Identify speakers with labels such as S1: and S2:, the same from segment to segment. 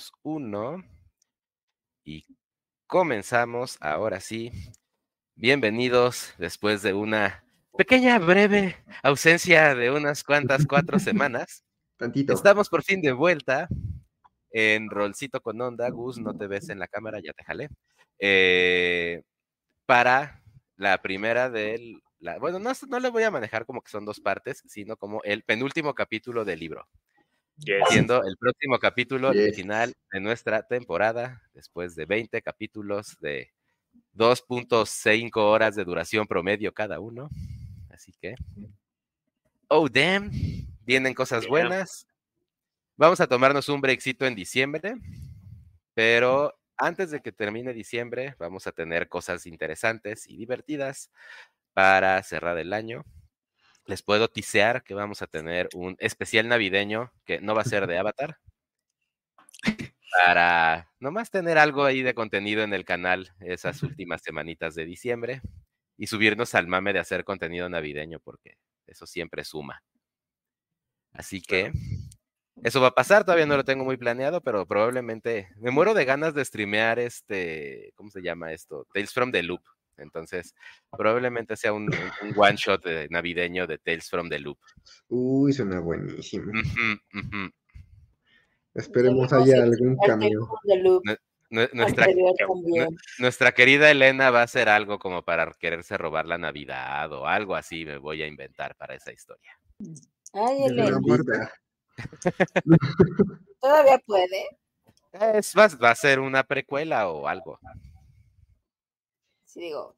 S1: 2, 1. Y comenzamos ahora sí. Bienvenidos después de una pequeña, breve ausencia de unas cuantas cuatro semanas.
S2: Tantito.
S1: Estamos por fin de vuelta en Rolcito con Onda. Gus, no te ves en la cámara, ya te jalé. Eh, para la primera del. La, bueno, no, no le voy a manejar como que son dos partes, sino como el penúltimo capítulo del libro.
S3: Yes.
S1: Siendo el próximo capítulo el
S2: Yes.
S1: final de nuestra temporada, después de 20 capítulos de 2.5 horas de duración promedio cada uno. Así que. Oh, damn. Vienen cosas buenas. Vamos a tomarnos un breakcito en diciembre, pero antes de que termine diciembre, vamos a tener cosas interesantes y divertidas para cerrar el año. Les puedo tisear que vamos a tener un especial navideño que no va a ser de Avatar. Para nomás tener algo ahí de contenido en el canal esas últimas semanitas de diciembre y subirnos al mame de hacer contenido navideño porque eso siempre suma. Así que eso va a pasar, todavía no lo tengo muy planeado, pero probablemente me muero de ganas de streamear este, ¿cómo se llama esto? Tales from the Loop. Entonces, probablemente sea un, one shot de- navideño de Tales from the Loop.
S2: Uy, suena buenísimo. Esperemos haya algún
S1: Nue- Nuestra, querida Elena va a hacer algo como para quererse robar la Navidad o algo así me voy a inventar para esa historia.
S4: Ay, Elena, todavía puede.
S1: Es, va, va a ser una precuela o algo.
S4: Sí, digo,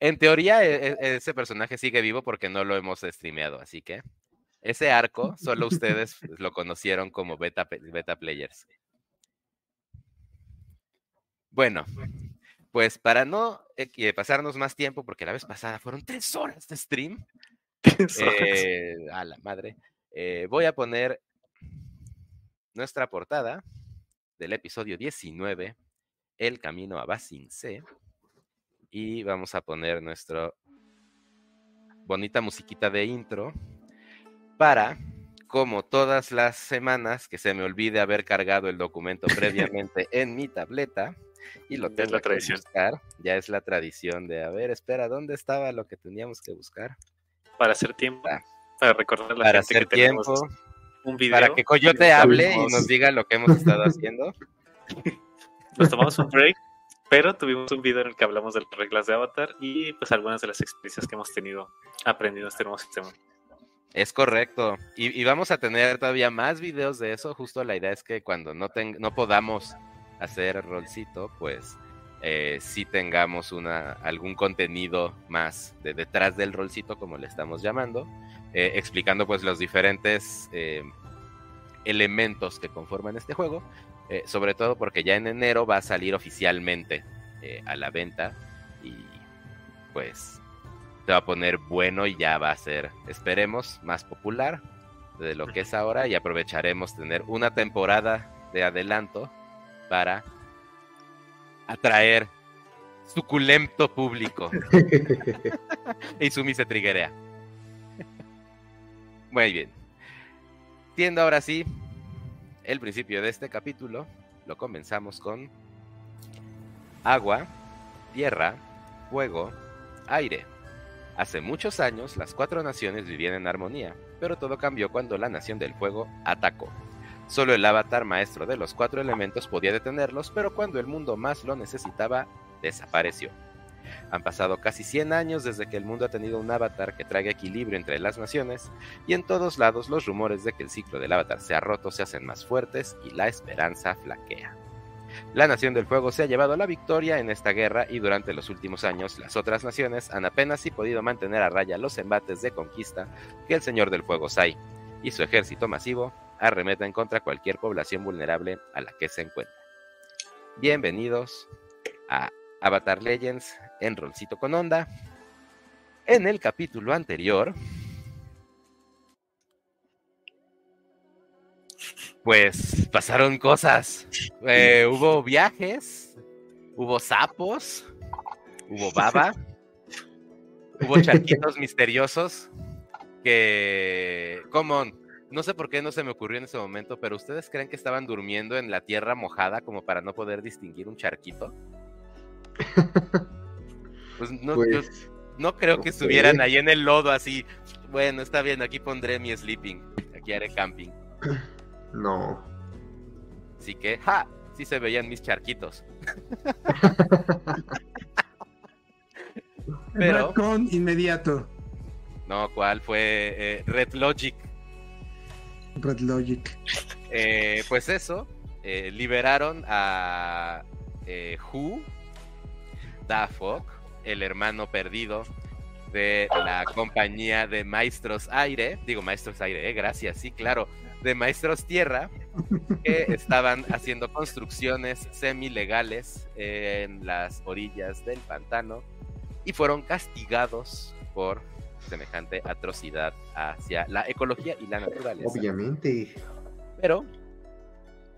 S1: En teoría, e- e- ese personaje sigue vivo porque no lo hemos streameado, así que ese arco solo ustedes lo conocieron como beta, beta players. Bueno, pues para no eh, pasarnos más tiempo, porque la vez pasada fueron tres horas de stream, eh, a la madre, eh, voy a poner nuestra portada del episodio 19, El Camino a Basin C, y vamos a poner nuestra bonita musiquita de intro para, como todas las semanas, que se me olvide haber cargado el documento previamente en mi tableta y lo tengo
S3: la
S1: que
S3: tradición.
S1: buscar. Ya es la tradición de, a ver, espera, ¿dónde estaba lo que teníamos que buscar?
S3: para hacer tiempo,
S1: Ah.
S3: para recordar la
S1: Para
S3: gente
S1: hacer
S3: que
S1: tiempo,
S3: un video.
S1: para que Coyote hable y nos diga lo que hemos estado haciendo.
S3: Nos tomamos un break, pero tuvimos un video en el que hablamos de las reglas de Avatar y pues algunas de las experiencias que hemos tenido aprendiendo este nuevo sistema.
S1: Es correcto. Y, vamos a tener todavía más videos de eso. Justo la idea es que cuando no, no podamos hacer rolcito, pues eh, sí tengamos una, algún contenido más de detrás del rolcito, como le estamos llamando, eh, explicando pues los diferentes eh, elementos que conforman este juego. Eh, sobre todo porque ya en enero va a salir oficialmente eh, a la venta y pues se va a poner bueno y ya va a ser, esperemos, más popular de lo que es ahora y aprovecharemos tener una temporada de adelanto para atraer suculento público. y Sumi se triguea. Muy bien. Siendo ahora sí el principio de este capítulo, lo comenzamos con agua, tierra, fuego, aire. Hace muchos años las cuatro naciones vivían en armonía, pero todo cambió cuando la nación del fuego atacó. Solo el avatar maestro de los cuatro elementos podía detenerlos, pero cuando el mundo más lo necesitaba, desapareció. Han pasado casi 100 años desde que el mundo ha tenido un avatar que traiga equilibrio entre las naciones, y en todos lados los rumores de que el ciclo del avatar se ha roto se hacen más fuertes y la esperanza flaquea. La Nación del Fuego se ha llevado la victoria en esta guerra y durante los últimos años las otras naciones han apenas si podido mantener a raya los embates de conquista que el Señor del Fuego Sai y su ejército masivo arremeten contra cualquier población vulnerable a la que se encuentra. Bienvenidos a Avatar Legends en Rolcito con Onda. En el capítulo anterior, pues pasaron cosas. Eh, hubo viajes, hubo sapos, hubo baba, hubo charquitos misteriosos que... Common, No sé por qué no se me ocurrió en ese momento, pero ¿ustedes creen que estaban durmiendo en la tierra mojada como para no poder distinguir un charquito? Pues no, yo
S2: Pues,
S1: no creo que estuvieran ahí en el lodo así. Bueno, está bien, aquí pondré mi sleeping. Aquí haré camping.
S2: no.
S1: Así que, ¡ja! Sí se veían mis charquitos. Pero-
S5: Retcon inmediato.
S1: No, ¿cuál fue? Eh, Red Logic.
S5: Red Logic.
S1: Eh, pues eso, eh, liberaron a eh, Hu, Dafok, el hermano perdido de la compañía de Maestros Aire, digo Maestros Aire, eh, gracias, sí, claro, de Maestros Tierra, que estaban haciendo construcciones semi-legales en las orillas del pantano y fueron castigados por semejante atrocidad hacia la ecología y la naturaleza.
S2: Obviamente.
S1: Pero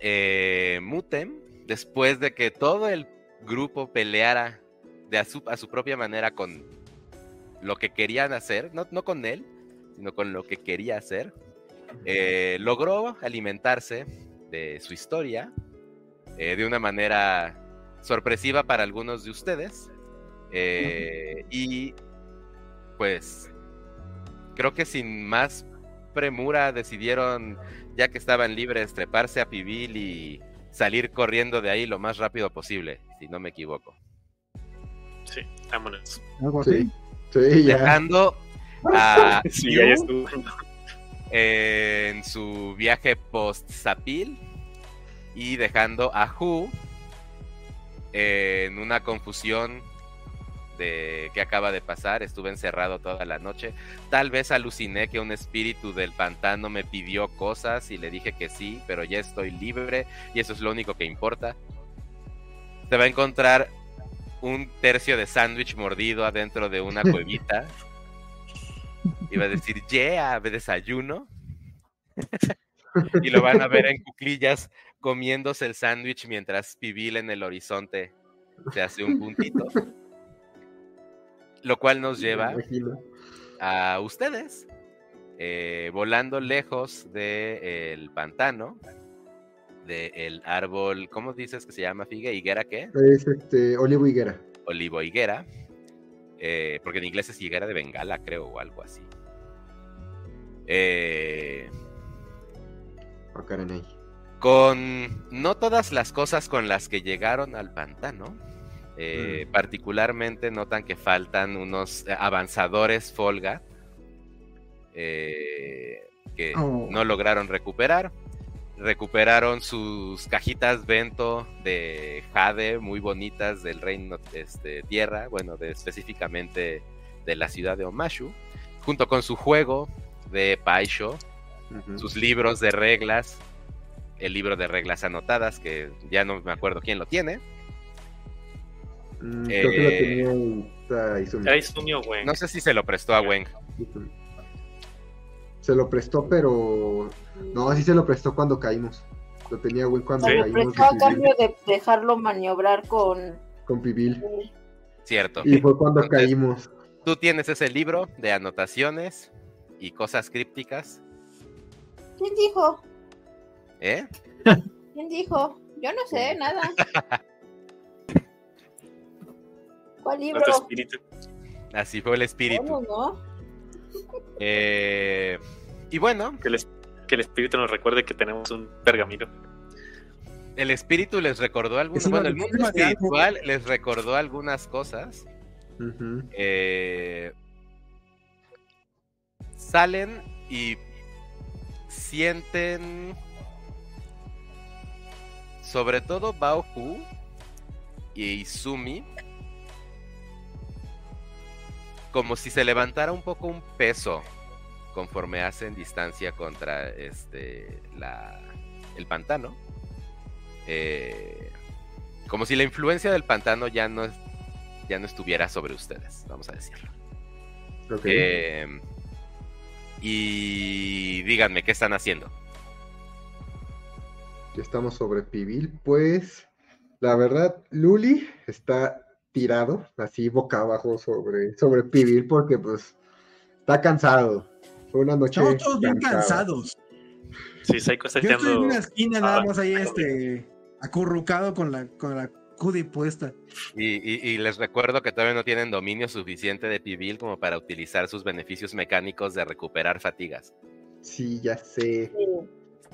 S1: eh, Mutem, después de que todo el grupo peleara de a, su, a su propia manera con lo que querían hacer, no, no con él, sino con lo que quería hacer, eh, logró alimentarse de su historia eh, de una manera sorpresiva para algunos de ustedes. eh, y pues creo que sin más premura decidieron, ya que estaban libres, treparse a Pibil y salir corriendo de ahí lo más rápido posible, si no me equivoco.
S3: Sí, vámonos.
S5: Algo
S2: Sí.
S5: así.
S2: Sí, ya.
S1: Dejando a
S3: Sí, ya, estuvo.
S1: en su viaje post-Zapil y dejando a Hu en una confusión de que acaba de pasar. Estuve encerrado toda la noche. Tal vez aluciné que un espíritu del pantano me pidió cosas y le dije que sí, pero ya estoy libre y eso es lo único que importa. Se va a encontrar un tercio de sándwich mordido adentro de una cuevita. Iba a decir, yeah, de desayuno. y lo van a ver en cuclillas comiéndose el sándwich mientras Pibil en el horizonte se hace un puntito. Lo cual nos lleva a ustedes eh, volando lejos del pantano, del árbol, ¿cómo dices que se llama Figue? ¿Higuera qué?
S2: Es este, Olivo Higuera.
S1: Olivo higuera, eh, porque en inglés es higuera de Bengala, creo, o algo así. Eh,
S2: Oh, caray.
S1: con no todas las cosas con las que llegaron al pantano, eh, particularmente notan que faltan unos avanzadores Folga eh, que
S5: Oh.
S1: no lograron recuperar. Recuperaron sus cajitas Vento de Jade muy bonitas del reino este, Tierra, bueno, de, específicamente de la ciudad de Omashu, junto con su juego de Paisho, sus libros de reglas, el libro de reglas anotadas, que ya no me acuerdo quién lo tiene.
S2: Mm, creo que lo
S1: eh,
S2: tenía Izumi.
S1: No sé si se lo prestó a Wen.
S2: Izumi. Se lo prestó, pero. No, sí se lo prestó cuando caímos. Lo tenía Gwen cuando
S4: Se lo prestó a cambio de dejarlo maniobrar con.
S2: con Pibil.
S1: Cierto.
S2: Y fue cuando
S1: Entonces-
S2: caímos.
S1: Tú tienes ese libro de anotaciones y cosas crípticas,
S4: ¿Quién dijo?
S1: ¿eh?
S4: ¿Quién dijo? Yo no sé nada. ¿Cuál libro?
S3: Espíritu.
S1: Así fue el espíritu.
S4: ¿Cómo no?
S1: Eh, y bueno,
S3: Que el, es- que el espíritu nos recuerde que tenemos un pergamino.
S1: el espíritu les recordó algunas, bueno, el mundo espiritual les recordó algunas cosas. Eh, salen y sienten sobre todo Baohu y Izumi como si se levantara un poco un peso conforme hacen distancia contra este la, el pantano Eh, como si la influencia del pantano ya no es- ya no estuviera sobre ustedes vamos a decirlo
S2: Ok.
S1: eh, y díganme, ¿qué están haciendo?
S2: Ya estamos sobre Pibil. Pues, la verdad, Luli está tirado, así boca abajo sobre, sobre Pibil, porque pues está cansado. Fue una noche.
S5: Estamos todos bien cansados.
S3: Sí, Psycho está
S5: Yo estoy en una esquina nada
S3: Ah,
S5: más ahí, este, acurrucado con la, con la hoodie puesta.
S1: Y, y- y les recuerdo que todavía no tienen dominio suficiente de Pibil como para utilizar sus beneficios mecánicos de recuperar fatigas.
S2: Sí, ya sé.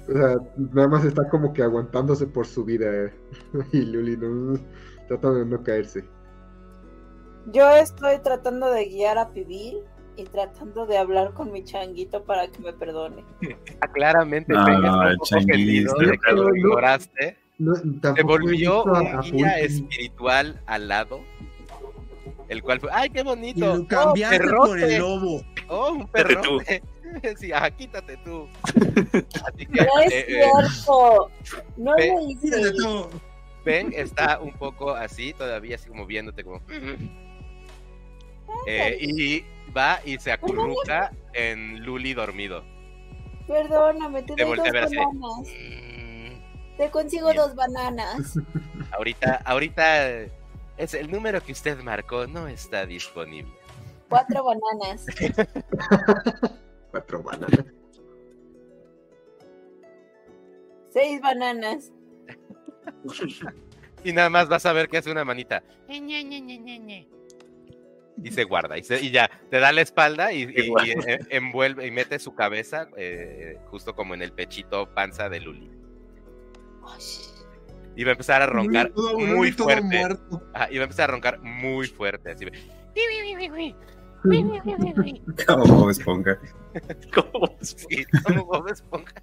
S2: O sea, nada más está como que aguantándose por su vida. eh. Y Luli no, tratando de no caerse.
S4: Yo estoy tratando de guiar a Pibil y tratando de hablar con mi changuito para que me perdone.
S1: Ah, claramente,
S6: Ah,
S1: Peng está un
S6: el
S1: poco
S6: changuito,
S1: ofendido de que lo
S2: no.
S1: ignoraste.
S2: No,
S1: Se volvió un guía espiritual al lado. El cual fue, ¡ay, qué
S5: Y
S1: bonito!
S5: lo cambiaste por el lobo.
S1: ¡Oh, un perrote! Sí, ah, quítate tú. Así que
S4: No es
S1: eh, eh,
S4: cierto. No
S1: Ve-
S4: lo hice.
S1: Ben está un poco así, todavía así como viéndote como... Eh, y va y se acurruca en Luli dormido.
S4: Perdóname, te
S1: Te
S4: doy dos bananas.
S1: Mm,
S4: Te consigo
S1: Bien.
S4: dos bananas.
S1: Ahorita, ahorita es el número que usted marcó no está disponible.
S4: Cuatro bananas.
S2: Cuatro bananas.
S4: Seis bananas.
S1: Y nada más vas a ver que hace una manita. Y se guarda. Y, se- y ya, te da la espalda y, y- y, eh, envuelve y mete su cabeza eh, justo como en el pechito panza de Luli. Y va a empezar a roncar
S5: Todo-
S1: muy
S5: todo
S1: fuerte. Ajá, y va a empezar a roncar muy fuerte. Así.
S6: Como Bob Esponja.
S3: ¿Cómo?
S1: Sí, como Bob Esponja.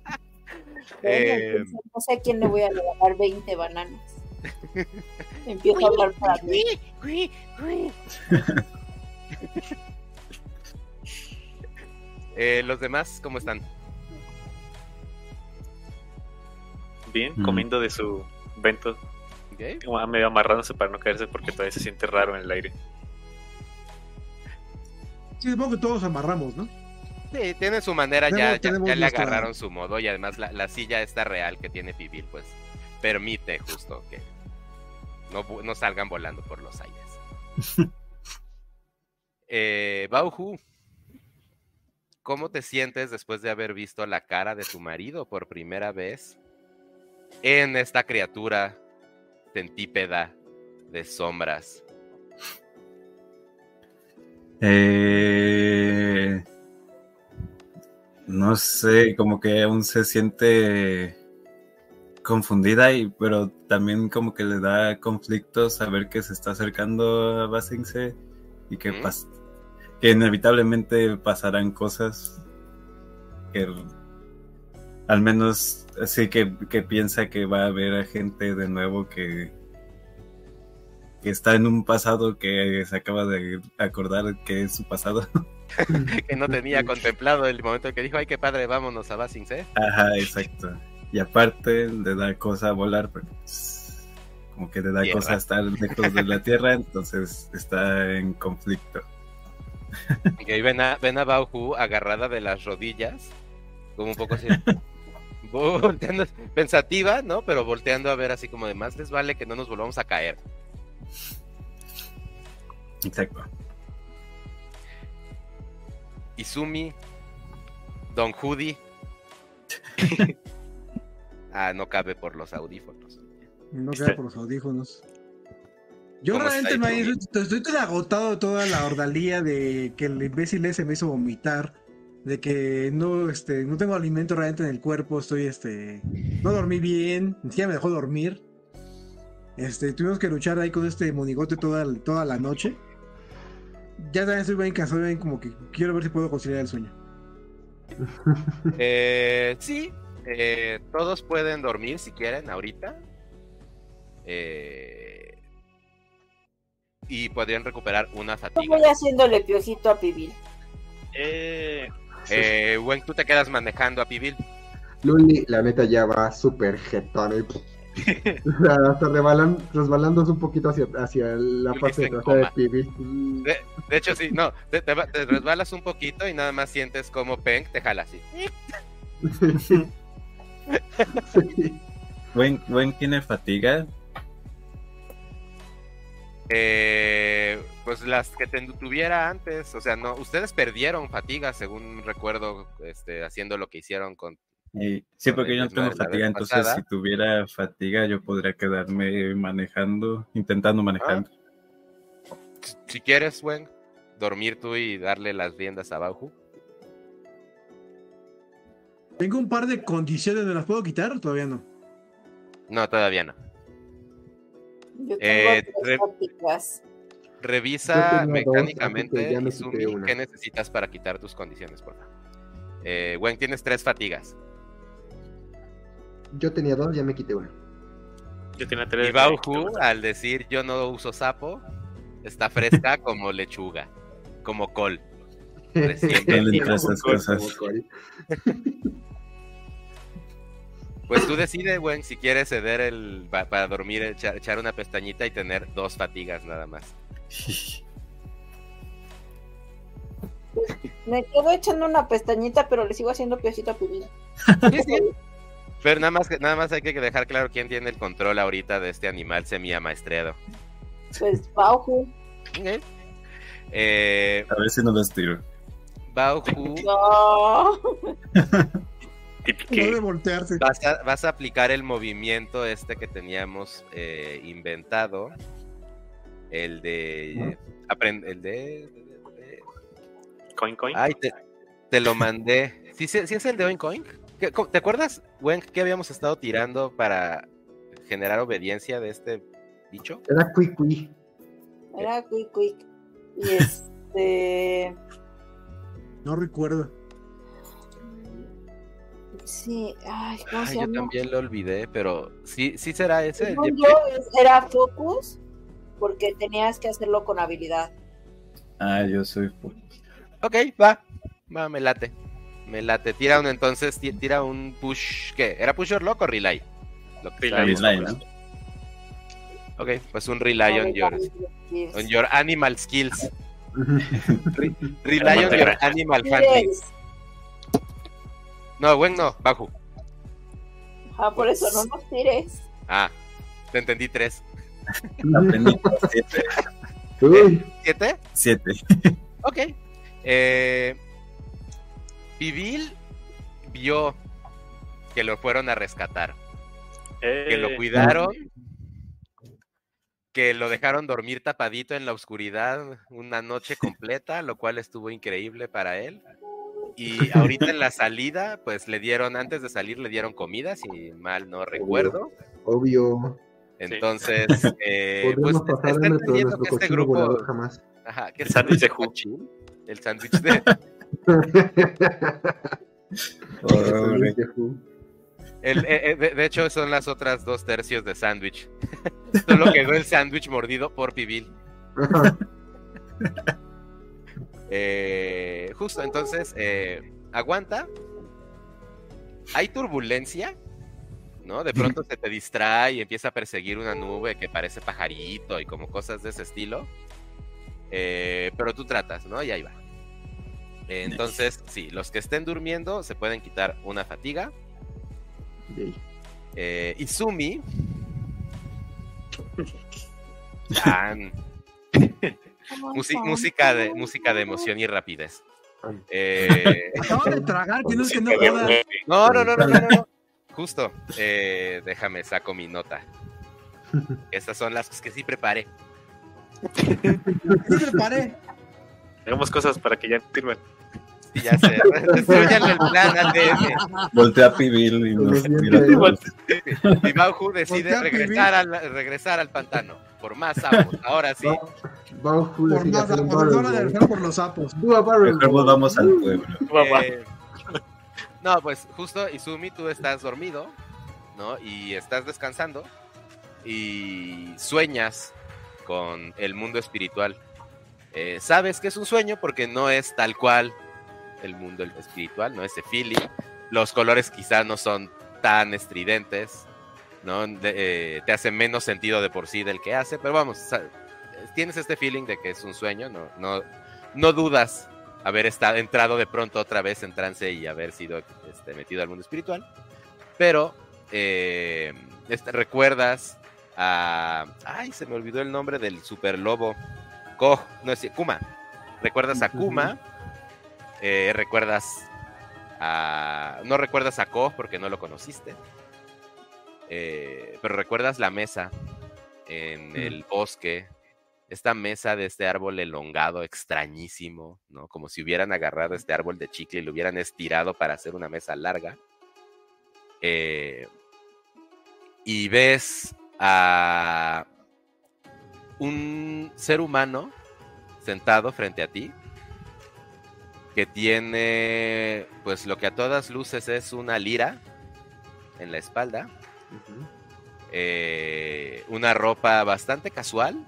S4: Bueno,
S1: Eh,
S4: no sé a quién le voy a regalar 20 bananas. Empiezo a hablar para mí.
S1: eh, los demás, ¿cómo están?
S3: Bien,
S6: Mm.
S3: comiendo de su vento,
S1: ¿Ok?
S3: como medio amarrándose para no caerse porque todavía se siente raro en el aire.
S5: Sí, supongo que todos amarramos, ¿no?
S1: Sí, tiene su manera, ya,
S5: Tenemos-
S1: ya,
S5: tenemos
S1: ya le agarraron su modo y además la, la silla esta real que tiene Pibil, pues permite justo que no, no salgan volando por los aires. eh, Bauhu, ¿cómo te sientes después de haber visto la cara de tu marido por primera vez en esta criatura centípeda de sombras?
S6: Eh, no sé, como que aún se siente confundida, y, pero también como que le da conflicto saber que se está acercando a Basingse y que,
S1: Ujú.
S6: pas- que inevitablemente pasarán cosas que al menos así que, que piensa que va a haber a gente de nuevo que que está en un pasado que se acaba de acordar que es su pasado.
S1: que no tenía contemplado el momento en que dijo, ay, qué padre, vámonos a Basing C.
S6: Ajá, exacto. Y aparte le da cosa volar, porque pues, como que le da
S1: Tierra.
S6: cosa estar lejos de la Tierra, entonces está en conflicto.
S1: Y ahí ven a, ven a Bauhu agarrada de las rodillas, como un poco así, volteando, pensativa, ¿no? Pero volteando a ver así como de más les vale que no nos volvamos a caer.
S6: Exacto.
S1: Izumi, Don Judy. ah, no cabe por los audífonos.
S5: No queda por los audífonos. Yo
S1: ¿Cómo
S5: realmente estoy, estoy tan agotado de toda la ordalía de que el imbécil ese me hizo vomitar, de que no, este, no tengo alimento realmente en el cuerpo, estoy, este, no dormí bien, ni siquiera me dejó dormir. Este, tuvimos que luchar ahí con este monigote toda, toda la noche. Ya también estoy bien cansado, bien como que quiero ver si puedo conciliar el sueño.
S1: Eh, sí, eh, todos pueden dormir si quieren ahorita. Eh, y podrían recuperar una
S4: Yo
S1: fatiga.
S4: voy haciéndole piojito a Pibil.
S3: Eh,
S1: Eh, Wen, tú te quedas manejando a Pibil.
S2: Luli, la neta, ya va súper jetón. y- hasta resbalándose un poquito hacia, hacia la
S1: Luli
S2: parte trasera de
S1: coma.
S2: Pibi.
S1: De, de hecho, sí, no, te, te va- te resbalas un poquito y nada más sientes como Peng te jala así.
S2: Sí.
S6: Gwen tiene fatiga.
S1: Eh, pues las que te tuviera antes, o sea, no, ustedes perdieron fatiga, según recuerdo, este, haciendo lo que hicieron con
S6: Y, sí,
S1: Con
S6: porque yo no tengo fatiga, entonces
S1: pasada.
S6: si tuviera fatiga yo podría quedarme manejando, intentando manejar.
S1: Si quieres, Wen, dormir tú y darle las riendas a Bauhu.
S5: Tengo un par de condiciones, ¿me las puedo quitar? Todavía no.
S1: No, todavía no.
S4: Yo tengo
S1: Eh, re-
S4: ópticas.
S1: Revisa mecánicamente, Izumi, qué necesitas para quitar tus condiciones, por favor. Eh, Wen, tienes tres fatigas.
S2: Yo tenía dos, ya me quité una.
S3: Yo tenía tres.
S1: Y Bauhu, al decir yo no uso sapo, está fresca como lechuga, como col. Recién.
S2: Como cual.
S1: Pues tú decides, Wen, si quieres ceder el pa- para dormir, echar, echar una pestañita y tener dos fatigas nada más.
S4: Me quedo echando una pestañita, pero le sigo haciendo piojito a.
S1: Sí, sí. Pero nada más, que- nada más hay que dejar claro quién tiene el control ahorita de este animal semi-amaestreado.
S4: Pues Bauhu.
S1: Eh,
S6: A ver si no los tiro.
S1: Bauhu,
S4: No.
S5: No voltearse.
S1: vas a, vas a aplicar el movimiento este que teníamos eh, inventado. El de. aprend- el de. de-
S3: Coin, coin.
S1: Ay, te, te lo mandé. ¿Sí, sí, sí es el de Oink cómo- ¿Te acuerdas, Wen, que habíamos estado tirando para generar obediencia de este bicho?
S2: Era Quick Quick.
S4: Era quick, quick. Y este.
S5: No recuerdo.
S4: Sí, ay, ¿cómo
S1: Ay,
S4: se
S1: yo
S4: llama?
S1: también lo olvidé, pero sí, sí será ese. el
S4: yo, era Focus, porque tenías que hacerlo con habilidad.
S6: Ah, yo soy.
S1: Ok, va. Va, me late. Me late. Tira un entonces, ti- tira un push. ¿Qué? ¿Era push or lock o relay? Lo que
S3: Relay,
S6: relay,
S1: hablando. Ok, pues un relay on your, on your animal skills. Re- Rely on your animal handling. No, Wen no, bajo.
S4: Ah, por eso no nos tires.
S1: Ah, te entendí tres.
S6: Aprendí siete.
S2: Uy,
S1: ¿Siete?
S6: siete.
S1: Ok. Eh, Pibil vio que lo fueron a rescatar. que lo
S3: Eh,
S1: cuidaron, que lo dejaron dormir tapadito en la oscuridad una noche completa, lo cual estuvo increíble para él. Y ahorita en la salida, pues le dieron, antes de salir, le dieron comida, si mal no recuerdo.
S2: obvio.
S1: Entonces, eh, pues
S2: Podríamos pasar
S1: está
S2: hambre, pero
S1: entendiendo
S2: nuestro
S1: que este grupo,
S2: jamás.
S1: ajá, que
S3: El
S1: este
S3: sándwich de
S1: cochín, el sándwich de,
S6: Pobre.
S1: el- eh, eh, de, de hecho son las otras dos tercios de sándwich. Solo quedó el sándwich mordido por Pibil. Eh, justo, entonces, eh, aguanta. Hay turbulencia, ¿no? De pronto se te distrae y empieza a perseguir una nube que parece pajarito y como cosas de ese estilo. Eh, pero tú tratas, ¿no? Y ahí va. Entonces, sí, los que estén durmiendo se pueden quitar una fatiga. Izumi. Tan- Musi- música, de, música de emoción y rapidez. Eh,
S5: Acabo de tragar, tienes que no jodas.
S1: no, no, no, no, no, no. Justo. eh, déjame, saco mi nota. Estas son las que sí preparé.
S5: Sí, preparé.
S3: Hagamos cosas para que ya sirvan.
S1: Sí, ya sé. Destruyan el plan ADN.
S6: Voltea a Pibil y nos tira.
S1: Y Bauhu decide regresar al, regresar al pantano. Por más sapos. Ahora sí.
S5: Por más van a regresar por los sapos.
S6: Mejor volvamos al pueblo.
S1: Eh, no, pues justo, Izumi, tú estás dormido, ¿no? Y estás descansando y sueñas con el mundo espiritual. Eh, sabes que es un sueño porque no es tal cual el mundo espiritual, no ese feeling. Los colores quizá no son tan estridentes, ¿no? De- eh, te hace menos sentido de por sí del que hace, pero vamos, tienes este feeling de que es un sueño, no, no, no dudas haber estado, entrado de pronto otra vez en trance y haber sido este, metido al mundo espiritual. Pero eh, este, recuerdas a. Ay, se me olvidó el nombre del super lobo. Ko, no es Kuma. Recuerdas a Kuma. eh, recuerdas a... No recuerdas a Koh porque no lo conociste. Eh, pero recuerdas la mesa en
S5: Mm.
S1: el bosque. Esta mesa de este árbol elongado, extrañísimo, ¿no? Como si hubieran agarrado este árbol de chicle y lo hubieran estirado para hacer una mesa larga. Eh, y ves a un ser humano sentado frente a ti que tiene pues lo que a todas luces es una lira en la espalda, Eh, una ropa bastante casual,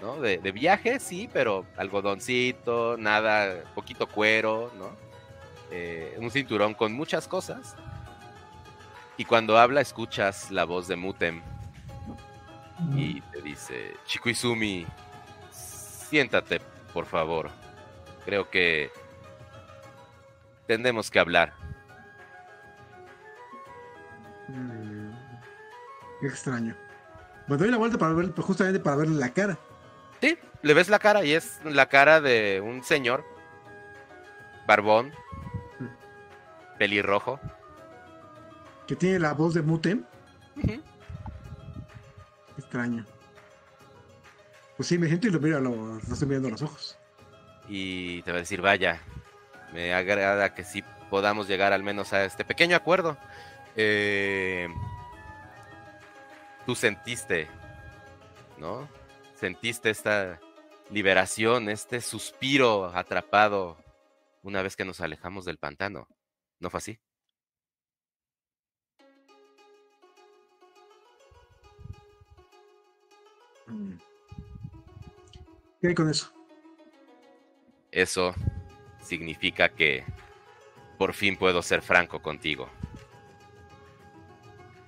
S1: ¿no? De, de viaje, sí, pero algodoncito, nada, poquito cuero, ¿no? Eh, un cinturón con muchas cosas. Y cuando habla escuchas la voz de Mutem y te dice, Chikuizumi, siéntate, por favor. Creo que tenemos que hablar.
S5: Mm, Qué extraño. Me doy la vuelta para ver, justamente para verle la cara.
S1: Sí, le ves la cara y es la cara de un señor, barbón, pelirrojo.
S5: Que tiene la voz de Mutem. Extraño. Pues sí, me siento y lo miro, lo, lo estoy mirando a los ojos.
S1: Y te va a decir, vaya, me agrada que sí podamos llegar al menos a este pequeño acuerdo. Eh, tú sentiste, ¿no? Sentiste esta liberación, este suspiro atrapado una vez que nos alejamos del pantano. ¿No fue así?
S5: Mm. ¿Qué hay con eso?
S1: Eso significa que por fin puedo ser franco contigo.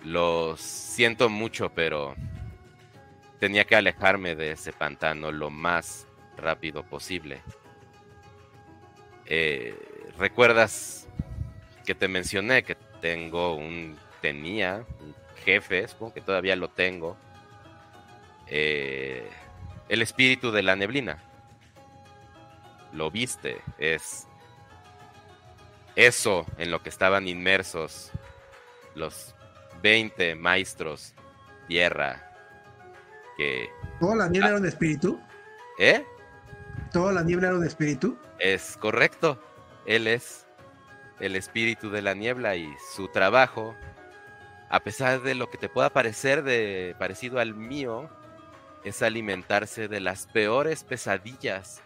S1: Lo siento mucho, pero tenía que alejarme de ese pantano lo más rápido posible. Eh, ¿Recuerdas que te mencioné que tengo un... tenía un jefe, supongo que todavía lo tengo? Eh, el espíritu de la neblina lo viste, es eso en lo que estaban inmersos los 20 maestros tierra que...
S5: ¿Toda la niebla era un espíritu?
S1: ¿Eh?
S5: ¿Toda la niebla era un espíritu?
S1: Es correcto, él es el espíritu de la niebla y su trabajo, a pesar de lo que te pueda parecer de parecido al mío, es alimentarse de las peores pesadillas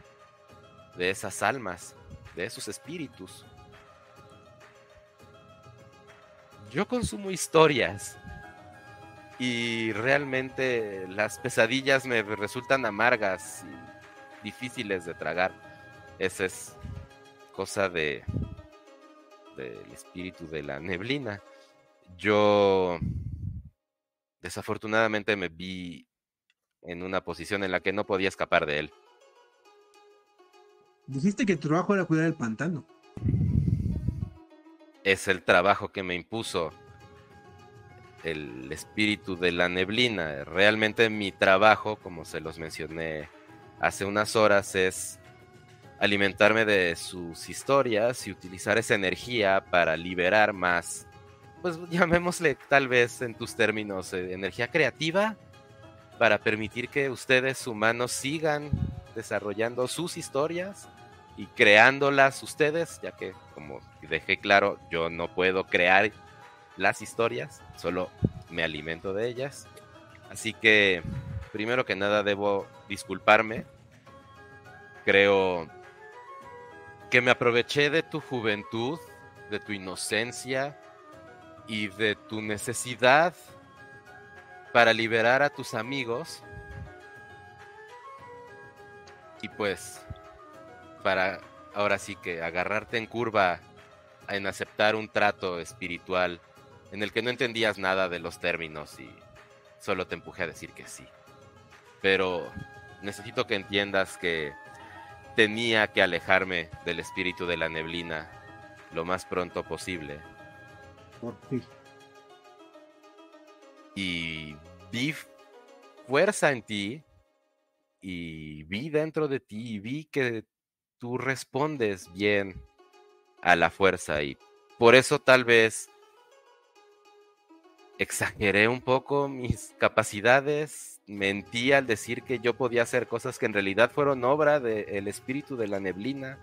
S1: de esas almas, de esos espíritus. Yo consumo historias y realmente las pesadillas me resultan amargas y difíciles de tragar. Esa es cosa de del espíritu de la neblina. Yo desafortunadamente me vi en una posición en la que no podía escapar de él.
S5: Dijiste que tu trabajo era cuidar el pantano.
S1: Es el trabajo que me impuso el espíritu de la neblina. Realmente mi trabajo, como se los mencioné hace unas horas, es alimentarme de sus historias y utilizar esa energía para liberar más, pues llamémosle tal vez en tus términos, eh, energía creativa, para permitir que ustedes humanos sigan desarrollando sus historias y creándolas ustedes, ya que como dejé claro, yo no puedo crear las historias, solo me alimento de ellas. Así que, primero que nada, debo disculparme. Creo que me aproveché de tu juventud, de tu inocencia y de tu necesidad para liberar a tus amigos. Y pues, para ahora sí que agarrarte en curva en aceptar un trato espiritual en el que no entendías nada de los términos y solo te empujé a decir que sí. Pero necesito que entiendas que tenía que alejarme del espíritu de la neblina lo más pronto posible.
S5: Por ti.
S1: Y vi fuerza en ti y vi dentro de ti y vi que tú respondes bien a la fuerza y por eso tal vez exageré un poco mis capacidades, mentí al decir que yo podía hacer cosas que en realidad fueron obra del espíritu de la neblina,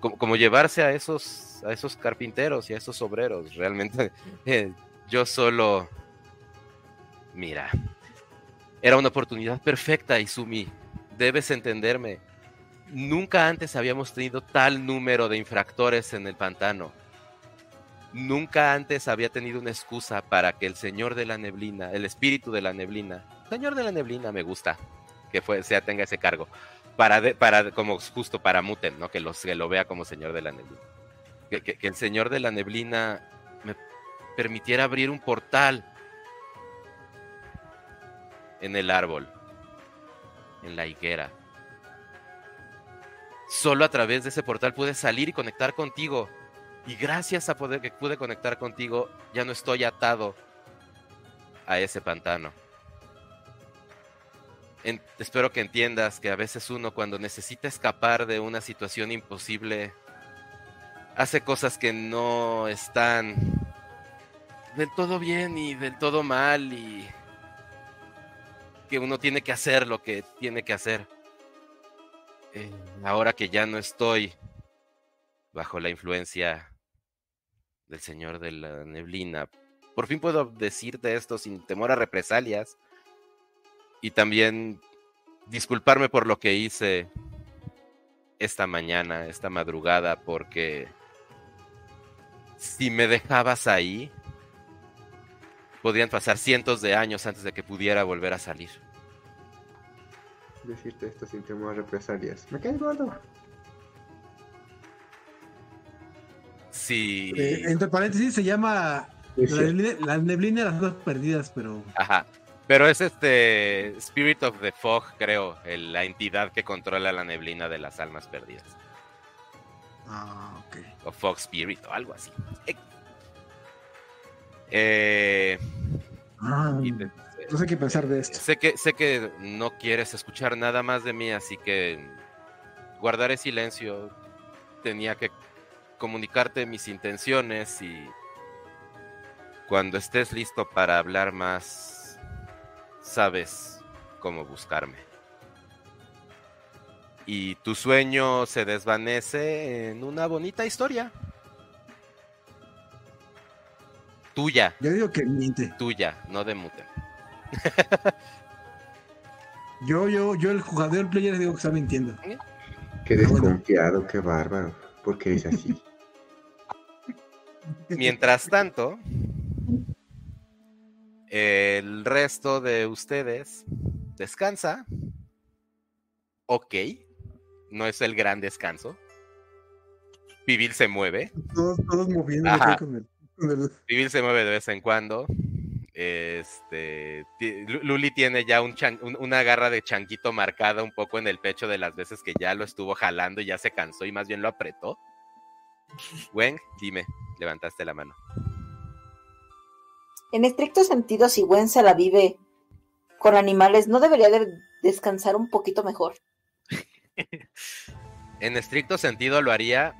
S1: como, llevarse a esos, a esos carpinteros y a esos obreros. Realmente eh, yo solo, mira, era una oportunidad perfecta, Izumi, debes entenderme. Nunca antes habíamos tenido tal número de infractores en el pantano Nunca antes había tenido una excusa para que el Señor de la Neblina, el espíritu de la Neblina, Señor de la Neblina me gusta que sea tenga ese cargo, para, para como justo para Muten, ¿no? Que, lo vea como Señor de la Neblina. Que, que el Señor de la Neblina me permitiera abrir un portal en el árbol, en la higuera. Solo a través de ese portal pude salir y conectar contigo. Y gracias a poder que pude conectar contigo, ya no estoy atado a ese pantano. En, espero que entiendas que a veces uno cuando necesita escapar de una situación imposible, hace cosas que no están del todo bien y del todo mal y que uno tiene que hacer lo que tiene que hacer. Eh, ahora que ya no estoy bajo la influencia del Señor de la Neblina. Por fin puedo decirte esto sin temor a represalias y también disculparme por lo que hice esta mañana, esta madrugada, porque si me dejabas ahí, podrían pasar cientos de años antes de que pudiera volver a salir.
S2: Decirte esto sin temor a represalias. Me caes gordo.
S1: Sí.
S5: Eh, entre paréntesis se llama la neblina, la neblina, de las dos perdidas, pero.
S1: Ajá. Pero es este Spirit of the Fog, creo, el, la entidad que controla la neblina de las almas perdidas.
S5: Ah, ok.
S1: O Fog Spirit o algo así. Eh,
S5: ah, y te, no sé qué pensar de esto.
S1: Sé que, sé que no quieres escuchar nada más de mí, así que guardaré silencio. Tenía que comunicarte mis intenciones y cuando estés listo para hablar más, sabes cómo buscarme. Y tu sueño se desvanece en una bonita historia. Tuya.
S5: Yo digo que miente.
S1: Tuya, no de Muten.
S5: yo, yo, yo, el jugador, el player, digo que está mintiendo.
S2: Qué desconfiado, bueno. qué bárbaro. ¿Por qué es así?
S1: Mientras tanto, el resto de ustedes descansa. Ok. No es el gran descanso. Pibil se mueve.
S5: Todos, todos moviendo con el, con el...
S1: Pibil se mueve de vez en cuando. Este Luli tiene ya un chan, un, una garra de changuito marcada un poco en el pecho de las veces que ya lo estuvo jalando y ya se cansó y más bien lo apretó. Wen, dime, levantaste la mano.
S4: En estricto sentido, si Wen se la vive con animales, ¿no debería de descansar un poquito mejor?
S1: en estricto sentido lo haría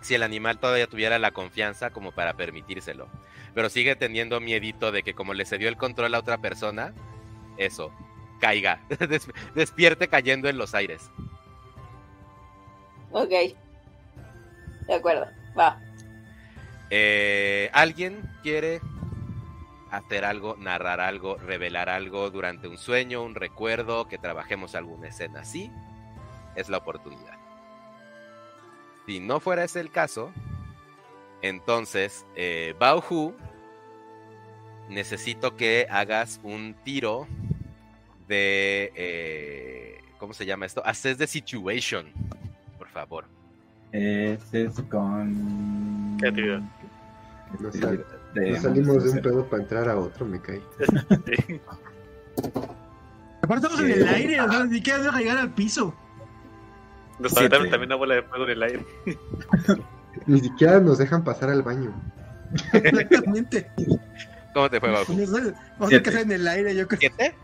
S1: si el animal todavía tuviera la confianza como para permitírselo. Pero sigue teniendo miedito de que como le cedió el control a otra persona, eso, caiga, despierte cayendo en los aires.
S4: Ok. De acuerdo, va.
S1: Eh, ¿Alguien quiere hacer algo, narrar algo, revelar algo durante un sueño, un recuerdo, que trabajemos alguna escena así? Es la oportunidad. Si no fuera ese el caso, entonces, eh, Bauhu, necesito que hagas un tiro de... Eh, ¿Cómo se llama esto? Assess the situation, por favor.
S6: Ese es con.
S2: Nos, sal... Nos salimos de un pedo para entrar a otro, me caí.
S5: Aparte estamos en el aire, o sea, ni siquiera llegar al piso.
S3: Nos aventaron también una bola de fuego en el aire.
S2: Ni siquiera nos dejan pasar al baño.
S5: Exactamente.
S1: ¿Cómo te fue, Bajo?
S5: Vamos a quedar en el aire, yo creo.
S1: ¿Siete?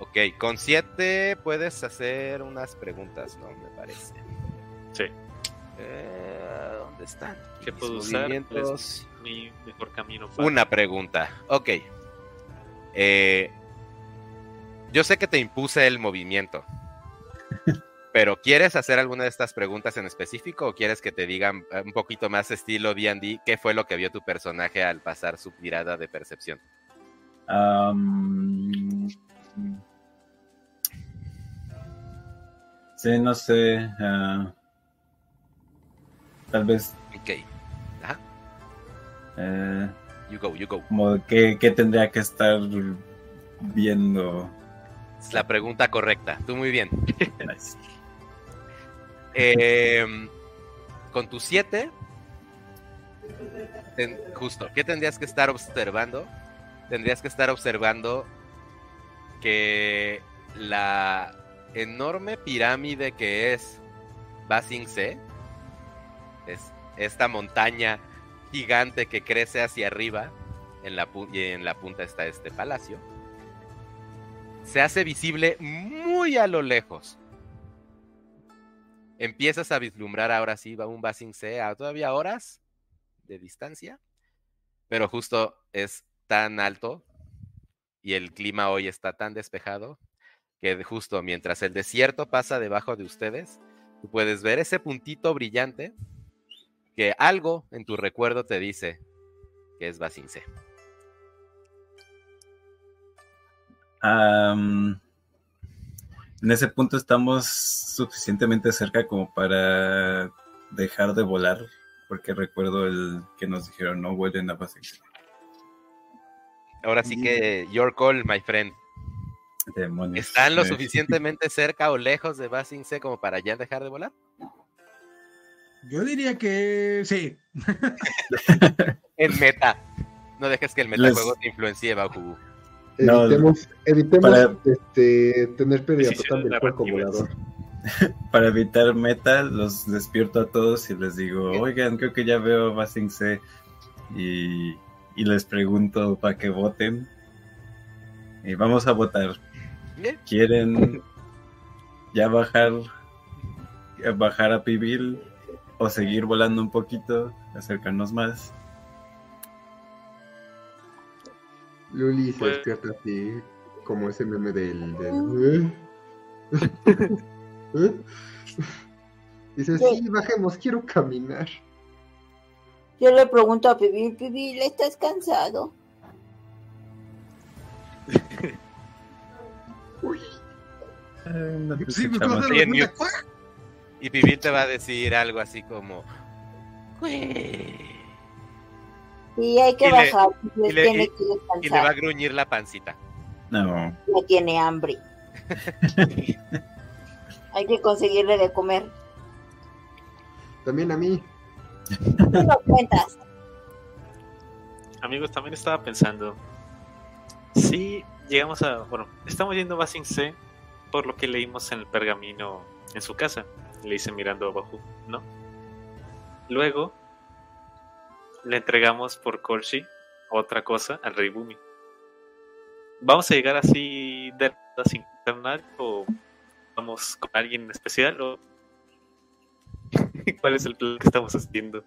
S1: Ok, con siete puedes hacer unas preguntas, ¿no? Me parece.
S3: Sí.
S1: Eh, ¿Dónde están?
S3: ¿Qué
S1: Mis
S3: puedo usar?
S1: movimientos.
S3: Mi mejor camino para.
S1: Una pregunta. Ok. Eh, yo sé que te impuse el movimiento. Pero ¿quieres hacer alguna de estas preguntas en específico o quieres que te digan eh, un poquito más estilo D&D qué fue lo que vio tu personaje al pasar su mirada de percepción?
S6: Sí, no sé. ah, tal vez.
S1: Ok. Ajá.
S6: eh,
S1: You go, you go.
S6: como que, que tendría que estar viendo.
S1: Es la pregunta correcta. Tú muy bien.
S6: Nice.
S1: Eh, con tu 7, justo, ¿qué tendrías que estar observando? Tendrías que estar observando que la enorme pirámide que es Basing C, es esta montaña gigante que crece hacia arriba, en la, y en la punta está este palacio, se hace visible muy a lo lejos empiezas a vislumbrar ahora sí un Basing C a todavía horas de distancia, pero justo es tan alto y el clima hoy está tan despejado que justo mientras el desierto pasa debajo de ustedes, puedes ver ese puntito brillante que algo en tu recuerdo te dice que es Basing C.
S6: Am, en ese punto estamos suficientemente cerca como para dejar de volar, porque recuerdo el que nos dijeron no vuelen a base
S1: Ahora sí que your call, my friend.
S6: demonios.
S1: ¿Están lo suficientemente cerca o lejos de Basing C como para ya dejar de volar?
S5: Yo diría que sí.
S1: En meta. No dejes que el metajuego te influencie,
S6: No,
S2: Evitemos, evitemos
S6: para-
S2: este, tener total del cuerpo volador.
S6: Para evitar meta, los despierto a todos y les digo, oigan, creo que ya veo a Basing C y, y les pregunto para que voten. Y vamos a votar. ¿Quieren ya bajar, bajar a Pibil o seguir volando un poquito, acercarnos más?
S2: Luli se
S3: Pues-
S2: despierta así, como ese meme del... del- ¿Eh? ¿Eh? Dice, sí, bajemos, quiero caminar.
S4: Yo le pregunto a Pibil, Pibil, ¿estás cansado?
S2: Uy,
S5: Sí, pues,
S6: Escuchamos.
S5: ¿cómo se
S1: Bien,
S5: lo pregunta?
S1: mute. Y Pibil te va a decir algo así como. "Güey".
S4: Y hay que
S1: Y
S4: bajar,
S1: y le-
S4: tiene
S1: y-
S4: que
S1: Y le va a gruñir la pancita.
S6: No,
S4: no tiene hambre. hay que conseguirle de comer.
S2: también a mí.
S4: Tú lo cuentas.
S3: Amigos, también estaba pensando. Si llegamos a. Bueno, estamos yendo a Basing C por lo que leímos en el pergamino en su casa. Le hice mirando abajo, ¿no? Luego le entregamos por Kolshi otra cosa al rey Bumi. ¿Vamos a llegar así de la sin o vamos con alguien en especial o cuál es el plan que estamos haciendo?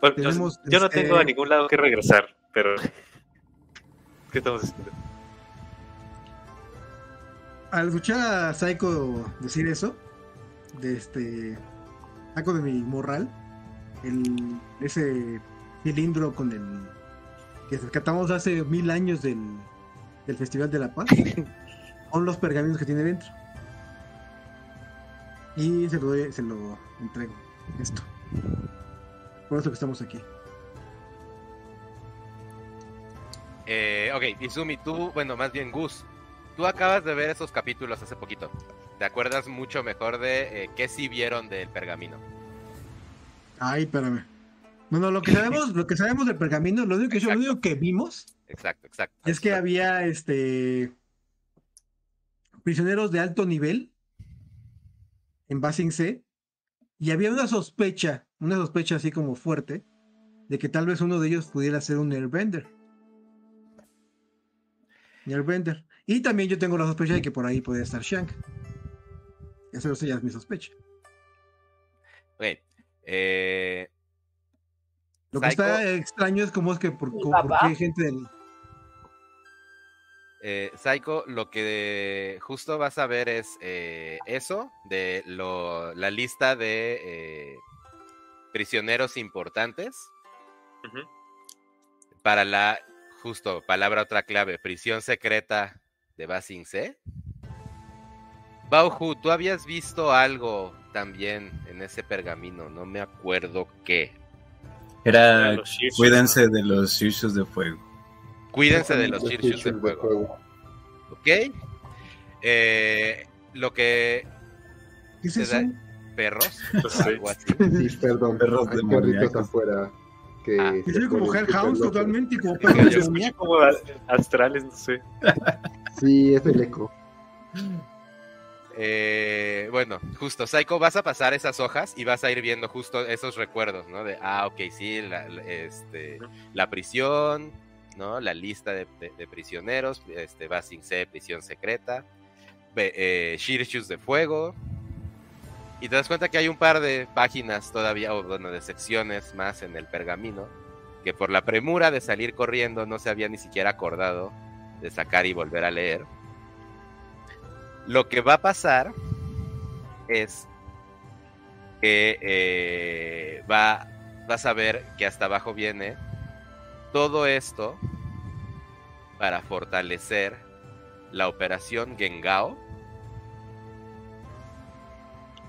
S3: Bueno, yo-
S5: Tenemos,
S3: yo no
S5: este-
S3: tengo a ningún lado que regresar, pero ¿qué estamos haciendo?
S5: Al escuchar a Psycho decir eso, de este. Saco de mi morral, el, ese cilindro con el. que rescatamos hace mil años del, del Festival de la Paz, con los pergaminos que tiene dentro. Y se lo, doy- se lo entrego. Esto. Por eso que estamos aquí.
S1: Eh, ok, Izumi, tú, bueno, más bien Gus, tú acabas de ver esos capítulos hace poquito. ¿Te acuerdas mucho mejor de eh, qué sí vieron del pergamino?
S5: Ay, espérame. Bueno, lo que sabemos, lo que sabemos del pergamino, lo único que, yo, lo único que vimos
S1: Exacto, exacto.
S5: Es que había este prisioneros de alto nivel en Basing C y había una sospecha, una sospecha así como fuerte de que tal vez uno de ellos pudiera ser un airbender. Airbender. Y también yo tengo la sospecha de que por ahí podría estar Shank. Esa ya es mi sospecha.
S1: Ok. Eh,
S5: Lo que
S1: Psycho-
S5: está extraño es cómo es que por, hay gente del...
S1: eh, Psycho, lo que justo vas a ver es eh, eso, de lo, la lista de eh, prisioneros importantes. Para la, justo, palabra otra clave, prisión secreta de Basing C. Bauhu, tú habías visto algo también en ese pergamino, no me acuerdo qué.
S6: Era,
S3: Los Shirshus,
S6: cuídense de los shishus de fuego.
S1: Cuídense de los chirchus de
S2: Shirshus
S1: fuego. ¿Ok? Eh, lo que.
S5: ¿Qué es eso?
S1: Perros,
S3: ¿no? Sí.
S1: algo así.
S2: Sí, perdón.
S6: Perros demoníacos.
S2: perritos afuera que
S1: Ah.
S5: Soy como
S2: ponen
S5: Hellhound
S2: superlocos.
S5: totalmente y como perros de
S3: como astrales, no sé.
S2: Sí, es el eco.
S1: Eh, bueno, justo, Psycho, vas a pasar esas hojas y vas a ir viendo justo esos recuerdos, ¿no? De, ah, ok, sí, la, la- este, la prisión, ¿no? La lista de, de- de prisioneros, este, Basing C, prisión secreta, eh, Shirshus de fuego. Y te das cuenta que hay un par de páginas todavía, o bueno, de secciones más en el pergamino, que por la premura de salir corriendo no se había ni siquiera acordado de sacar y volver a leer. Lo que va a pasar es que eh, va, vas a ver que hasta abajo viene todo esto para fortalecer la operación Gengao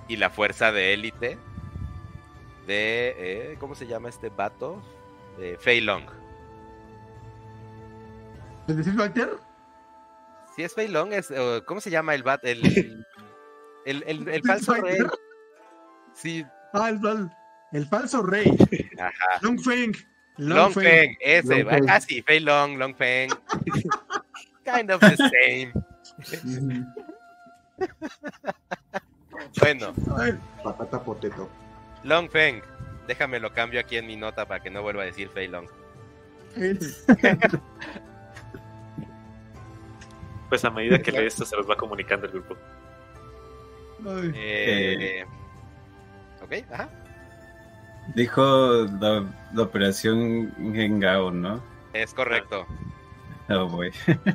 S1: y la fuerza de élite de, eh, ¿cómo se llama este vato? De Fei Long.
S5: ¿El de?
S1: Si es Fei Long, es, eh, ¿cómo se llama el vato? El, el, el, el- el falso rey. Sí,
S5: Ah, el, falso rey.
S1: ajá.
S5: Long Feng.
S1: Long Feng, ese,
S2: Long
S1: casi, Fei Long, Long Feng. kind of the same. Bueno,
S2: Patata poteto.
S1: Long Feng. Déjame lo cambio aquí en mi nota para que no vuelva a decir Fei Long.
S3: Pues a medida que lee esto se los va comunicando el grupo.
S5: ay.
S1: Eh, ok, ajá.
S6: Dijo la, la operación Gengao, ¿no?
S1: Es correcto.
S6: Oh, boy.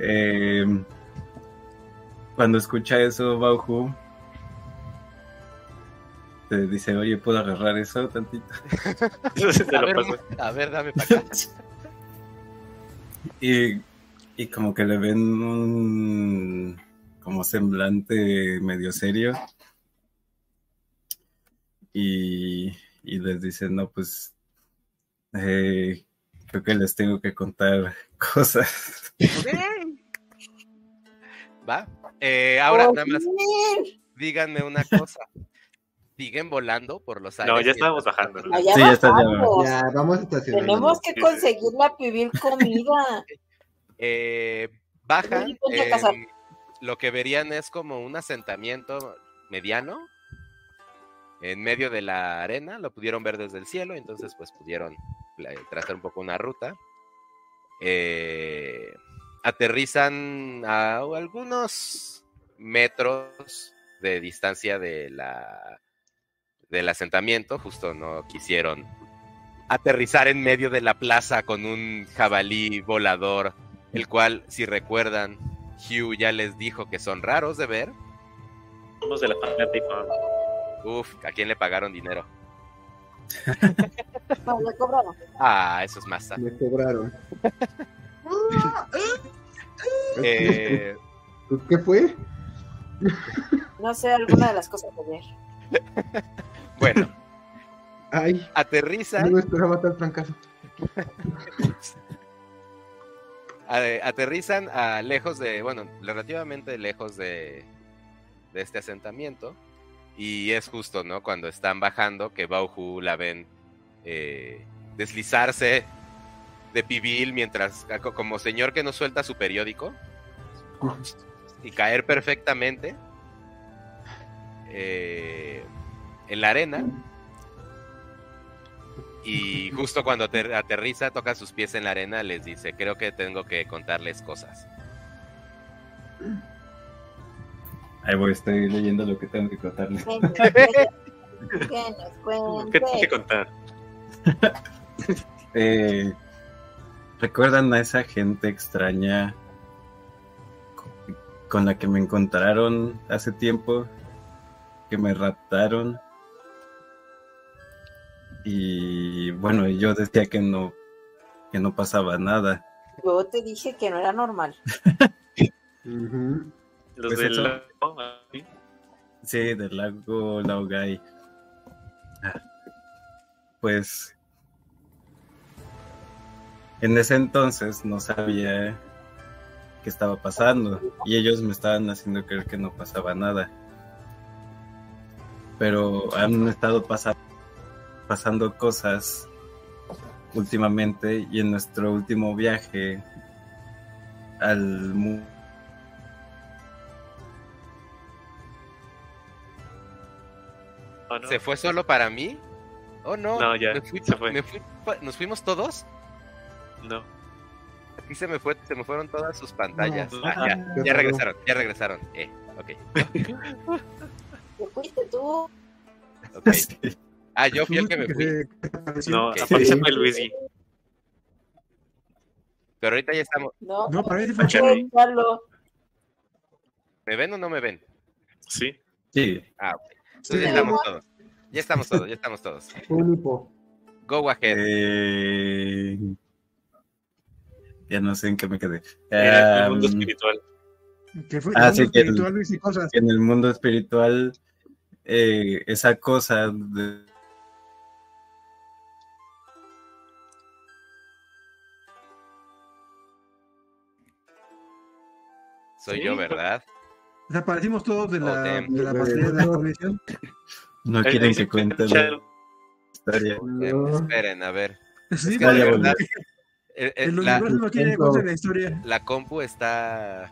S6: Eh, cuando escucha eso, Bauhu te dice, oye, ¿puedo agarrar eso tantito?
S1: A ver, a ver, dame para acá.
S6: Y, y como que le ven un como semblante medio serio. Y, y les dicen, no, pues eh, creo que les tengo que contar cosas.
S1: Va. Eh, ahora,
S4: ¡Por
S1: nada más, díganme una cosa. ¿Siguen volando por los aires?
S3: No, ya estábamos bajando.
S6: Sí, ya está, ya
S4: bajamos.
S2: Ya, vamos a estacionar.
S4: Tenemos que conseguir la pibil comida.
S1: Eh, bajan. Lo que verían es como un asentamiento mediano en medio de la arena. Lo pudieron ver desde el cielo, entonces pues pudieron trazar un poco una ruta. Eh, aterrizan a algunos metros de distancia de la del asentamiento, justo no quisieron aterrizar en medio de la plaza con un jabalí volador, el cual, si recuerdan, Hugh ya les dijo que son raros de ver.
S3: Somos de la familia Payphone.
S1: Uf, ¿a quién le pagaron dinero?
S4: No, le cobraron.
S1: Ah, eso es masa.
S2: Me cobraron.
S1: Eh,
S2: ¿Qué fue?
S4: No sé, alguna de las cosas de ayer.
S1: bueno,
S2: Ay,
S1: aterrizan,
S2: no esperaba tal trancazo.
S1: Aterrizan a lejos de, bueno, relativamente lejos de, de este asentamiento. Y es justo, ¿no? Cuando están bajando que Bauhu la ven eh, deslizarse de pibil mientras, co- como señor que no suelta su periódico, y caer perfectamente eh, en la arena. Y justo cuando ater- aterriza, toca sus pies en la arena, les dice, creo que tengo que contarles cosas.
S6: Ahí voy, estoy leyendo lo que tengo que contarles.
S4: Que nos
S3: ¿Qué, qué
S4: cuente.
S3: contar?
S6: Eh, ¿Recuerdan a esa gente extraña con- con la que me encontraron hace tiempo? Que me raptaron. Y bueno, yo decía que no, que no pasaba nada.
S4: Yo te dije que no era normal.
S3: Los
S6: Pues
S3: del
S6: eso.
S3: lago, ¿sí?
S6: Sí, del lago Laogai. Ah, Pues en ese entonces no sabía qué estaba pasando y ellos me estaban haciendo creer que no pasaba nada. Pero han estado pasa- pasando cosas últimamente y en nuestro último viaje al mu-
S3: ¿O no?
S1: ¿Se fue solo para mí? Oh, no.
S3: No, ya,
S1: me fui-
S3: se fue.
S1: me fui- ¿Nos fuimos todos?
S3: No.
S1: Aquí se me fue, se me fueron todas sus pantallas.
S3: No.
S1: Ah, ya, regresaron, ya regresaron. Eh, ok,
S4: ¿Te fuiste tú?
S1: ok. Ah, yo fui el que me fui.
S3: No,
S2: Sí.
S3: fue Luigi.
S1: Pero ahorita ya estamos.
S4: No,
S5: No, para mí sí fue.
S1: ¿Me ven o no me ven?
S3: Sí.
S6: Sí,
S1: Ah, ok. Entonces
S5: Sí.
S1: ya estamos todos. Ya estamos todos, ya estamos todos.
S2: Unipo.
S1: Go ahead.
S6: Eh, ya no sé en qué me quedé.
S3: Era el mundo
S6: Am,
S3: espiritual.
S5: Que fue
S6: Ah,
S5: el
S6: sí,
S5: mundo
S6: que el-
S5: y cosas.
S6: en el mundo espiritual, eh, esa cosa de-
S1: Soy
S3: Sí,
S1: yo,
S3: pues-
S1: ¿verdad?
S5: Desaparecimos todos de la, de la pantalla de la conexión.
S6: no quieren que cuente la historia.
S2: No.
S1: esperen, a ver.
S5: Sí,
S1: Es que verdad,
S6: volví.
S1: eh, eh,
S5: el
S1: la,
S5: universo no quiere que la historia.
S1: la compu está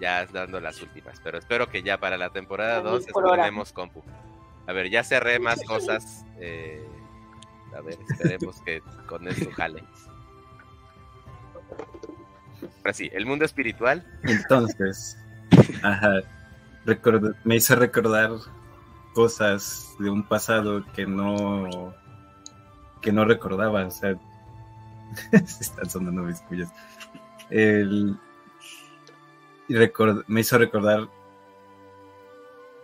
S1: ya dando las últimas, pero espero que ya para la temporada
S4: Mil
S1: 2
S4: por hora.
S1: estrenemos compu. A ver, ya cerré más cosas. eh, a ver, esperemos que con esto jale. Ahora sí, el mundo espiritual.
S6: Entonces, ajá, record- me hizo recordar cosas de un pasado que no que no recordaba, o sea, se están sonando mis cuyas. El, y record- me hizo recordar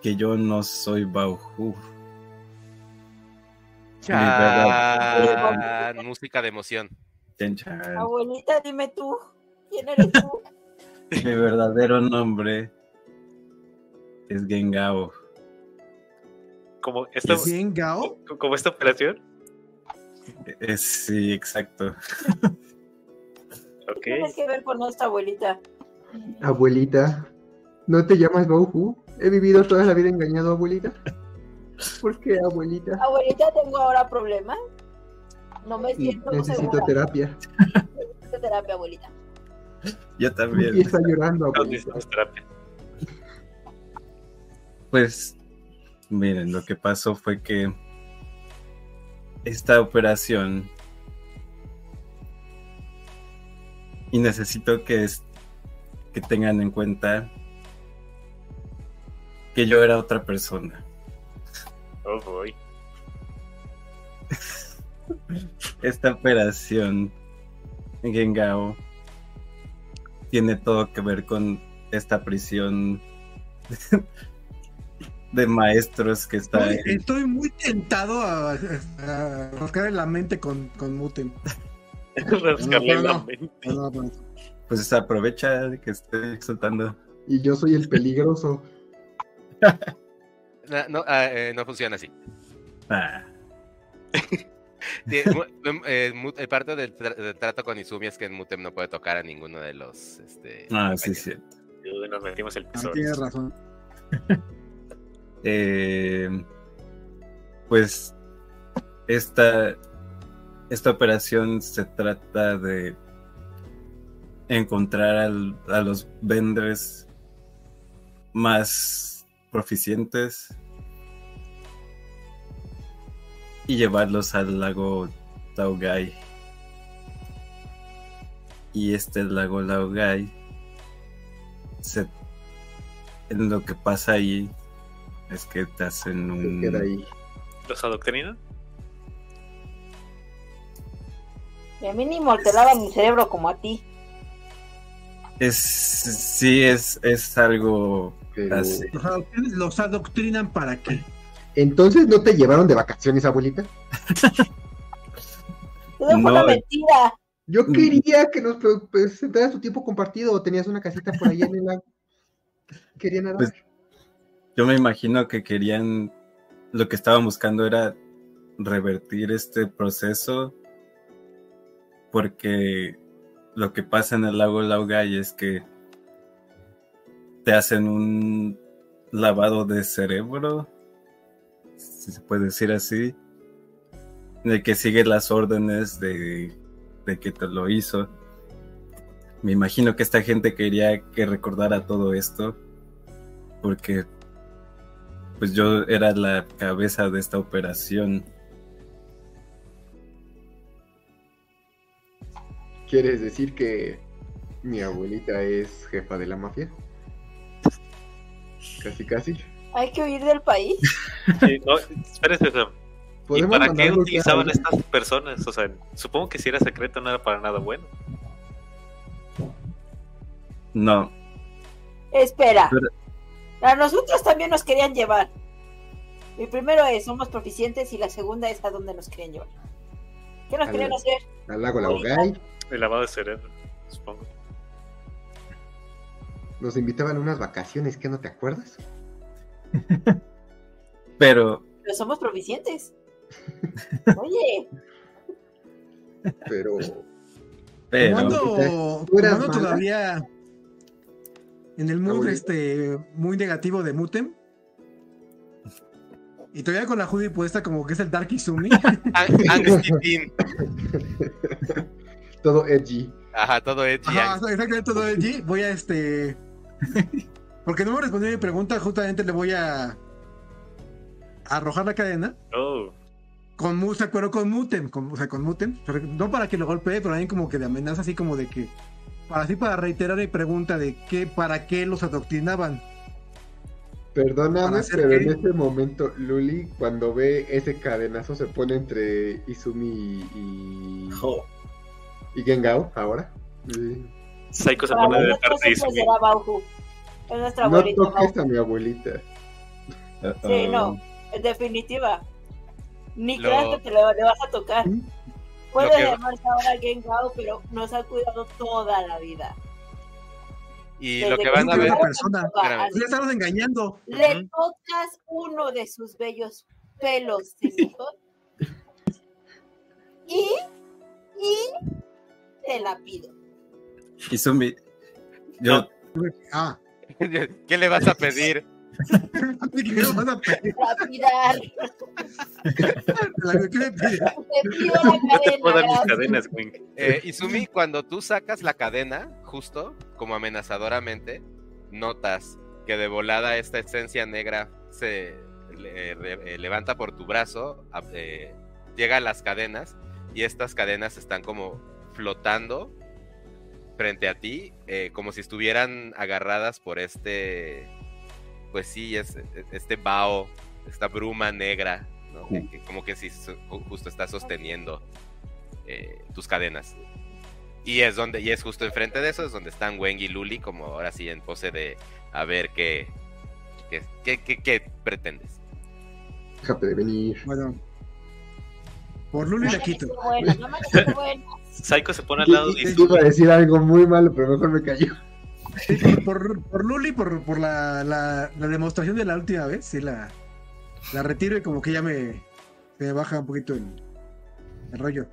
S6: que yo no soy Bauhu.
S1: Chan, música de emoción.
S6: Chan, chan.
S4: Abuelita, dime tú. ¿Quién eres tú?
S6: Mi verdadero nombre es Gengao.
S3: Como esta,
S5: Bien, Gao.
S3: como esta operación.
S6: Es, sí, exacto.
S3: Ok.
S4: ¿Qué tienes que ver con esta abuelita?
S2: Abuelita, ¿no te llamas Bauhu? He vivido toda la vida engañado, abuelita. ¿Por qué, abuelita?
S4: Abuelita, tengo ahora problemas. No me
S2: Y
S4: siento
S2: necesito
S4: segura.
S2: terapia.
S4: Necesito terapia, abuelita.
S6: Yo
S2: Y
S6: también.
S2: está llorando,
S3: terapia.
S6: Pues, miren, lo que pasó fue que esta operación y necesito que, es- que tengan en cuenta que yo era otra persona.
S3: Oh, boy.
S6: Esta operación en Gengao tiene todo que ver con esta prisión de maestros que está
S5: Estoy,
S6: en-
S5: estoy muy tentado a, a rascar en la mente con, con Mutem.
S3: Rascarle
S5: no,
S3: la
S5: no.
S3: mente.
S5: No, no, no.
S6: pues aprovecha de que estoy exaltando.
S2: Y yo soy el peligroso.
S1: No, no, ah, eh, no funciona así.
S6: Ah,
S1: Sí, eh, eh, parte del, tra- del trato con Izumi es que en Mutem no puede tocar a ninguno de los. Este,
S6: ah, sí, sí.
S3: Nos metimos el
S5: Ah,
S3: tesoro.
S5: tienes razón.
S6: Eh, pues esta, esta operación se trata de encontrar al- a los vendors más proficientes y llevarlos al lago Laogai. Y este lago Laogai se, en lo que pasa ahí es que te hacen un...
S2: queda ahí.
S3: ¿Los adoctrinan?
S4: De mínimo te lavan el cerebro como a ti.
S6: Es, sí, es, es algo
S2: Pero...
S6: así.
S5: Los adoctrinan, los adoctrinan para qué?
S2: Entonces, ¿no te llevaron de vacaciones, abuelita?
S4: Todo fue
S6: No,
S4: una mentira.
S2: Yo
S6: Mm.
S2: quería que nos pues, presentaras tu tiempo compartido o tenías una casita por allá en el lago. Quería nadar.
S6: Pues, Yo me imagino que querían, lo que estaban buscando era revertir este proceso, porque lo que pasa en el lago Laugay es que te hacen un lavado de cerebro, si se puede decir así, de que sigue las órdenes de, de que te lo hizo. Me imagino que esta gente quería que recordara todo esto, porque pues yo era la cabeza de esta operación.
S2: ¿Quieres decir que mi abuelita es jefa de la mafia? Casi, casi.
S4: Hay que huir del país.
S3: Sí, no, ¿y
S2: ¿Podemos
S3: para qué utilizaban estas personas? O sea, supongo que si era secreto no era para nada bueno.
S6: No,
S4: Espera.
S6: Pero-
S4: A nosotros también nos querían llevar. El primero es, somos proficientes y la segunda es a dónde nos querían llevar. ¿Qué nos
S2: Al-
S4: querían hacer?
S2: Al lago Laogay.
S3: El lavado de cerebro, supongo.
S2: Nos invitaban a unas vacaciones, ¿qué no te acuerdas?
S6: pero
S4: Pero somos proficientes. Oye,
S2: Pero
S6: pero
S5: todavía en el mood este muy negativo de Mutem. Y todavía con la hoodie puesta como que es el Dark Izumi.
S2: Todo edgy.
S1: Ajá, todo edgy.
S5: Ajá, exactamente todo allí. Voy a este. Porque no me respondió mi pregunta, justamente le voy a arrojar la cadena
S3: Oh,
S5: con mu- se acuerdo con Mutem, con, o sea, con Mutem, pero no para que lo golpee, pero también como que de amenaza, así como de que, para así para reiterar mi pregunta de qué, para qué los adoctrinaban.
S2: Perdóname,
S5: ¿Para hacer
S2: pero en ese momento Luli, cuando ve ese cadenazo, se pone entre Izumi y,
S6: jo,
S2: y Gengao ahora. Sí.
S3: Psycho se pone de
S4: nosotros
S3: parte
S4: será Bauhu. Es nuestra
S2: No
S4: abuelita.
S2: toques
S4: Bauhu.
S2: a mi abuelita.
S4: Sí, no,
S6: uh,
S4: en definitiva. Ni
S1: Lo-
S4: creas que te lo, le vas a tocar.
S5: ¿Mm?
S4: Puede
S1: Lo que-
S4: llamarse ahora Gengao, pero nos ha cuidado toda la vida.
S1: Y
S4: Desde
S1: lo que van a ver,
S5: persona. Ya estamos engañando.
S4: Le tocas uno de sus bellos pelos cenitos y, y te la pido.
S6: Izumi, yo,
S5: Ah,
S1: ¿qué le vas a pedir?
S5: ¿qué me vas a pedir?
S4: Lapidar.
S5: ¿qué me pides?
S4: Te pido la
S3: te puedo dar mis
S4: cadena.
S3: cadenas, Wink.
S1: Eh, Izumi, cuando tú sacas la cadena, justo como amenazadoramente, notas que de volada esta esencia negra se le- re- eh, levanta por tu brazo, eh, llega a las cadenas y estas cadenas están como flotando frente a ti, eh, como si estuvieran agarradas por este, pues sí, es, este bao, esta bruma negra, ¿no? Que- que como que si su- justo está sosteniendo eh, tus cadenas. Y es donde, y es justo enfrente de eso, es donde están Weng y Luli, como ahora sí en pose de a ver qué, qué, qué, qué- qué pretendes.
S2: Déjate de venir.
S5: Bueno, por Luli la quito.
S4: No me.
S3: Psycho se pone al lado
S2: Y-
S3: de.
S2: Iba a decir algo muy malo, pero mejor me cayó.
S5: Sí, por, por, por Luli, por, por la, la, la demostración de la última vez, sí la, la retiro y como que ya me, me baja un poquito el, el rollo.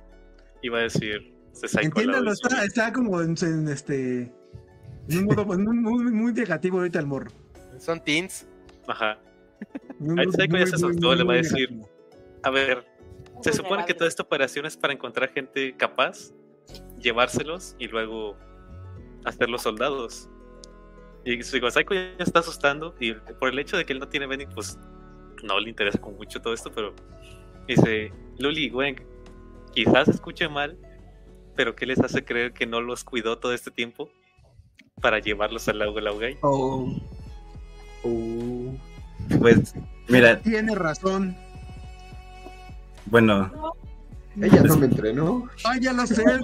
S3: Iba a decir, se
S5: Entiéndalo, está, está como en, en este. En un modo muy, muy negativo ahorita el morro.
S1: Son teens.
S3: Ajá. Psycho ya se
S5: muy,
S3: le va a decir,
S5: negativo.
S3: A ver, se supone que toda esta operación es para encontrar gente capaz, llevárselos y luego hacerlos soldados. Y su Psycho ya está asustando y por el hecho de que él no tiene vending, pues no le interesa con mucho todo esto, pero dice, Luli, Weng, quizás escuche mal, pero ¿qué les hace creer que no los cuidó todo este tiempo para llevarlos al lago Laugay?
S2: Oh. Oh.
S6: pues Mira,
S5: Tiene razón.
S6: Bueno,
S2: Ella no me entrenó.
S5: Ay, ya lo sé.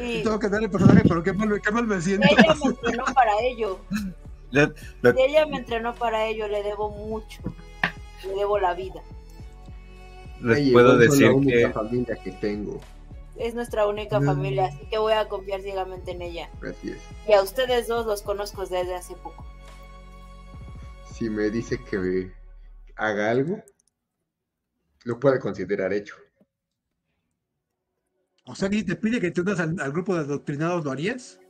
S4: Y
S5: Tengo que darle el personaje, pero qué mal, qué mal me siento.
S4: ella me entrenó para ello.
S6: lo- lo-
S4: Y ella me entrenó para ello, le debo mucho. Le debo la vida.
S6: les puedo decir
S2: la única
S6: que
S2: familia que tengo.
S4: Es nuestra única familia, así que voy a confiar ciegamente en ella.
S2: Así es.
S4: Y a ustedes dos los conozco desde hace poco.
S2: Si me dice que haga algo, lo puede considerar hecho.
S5: O sea, que si te pide que te unas al, al grupo de adoctrinados, ¿lo harías?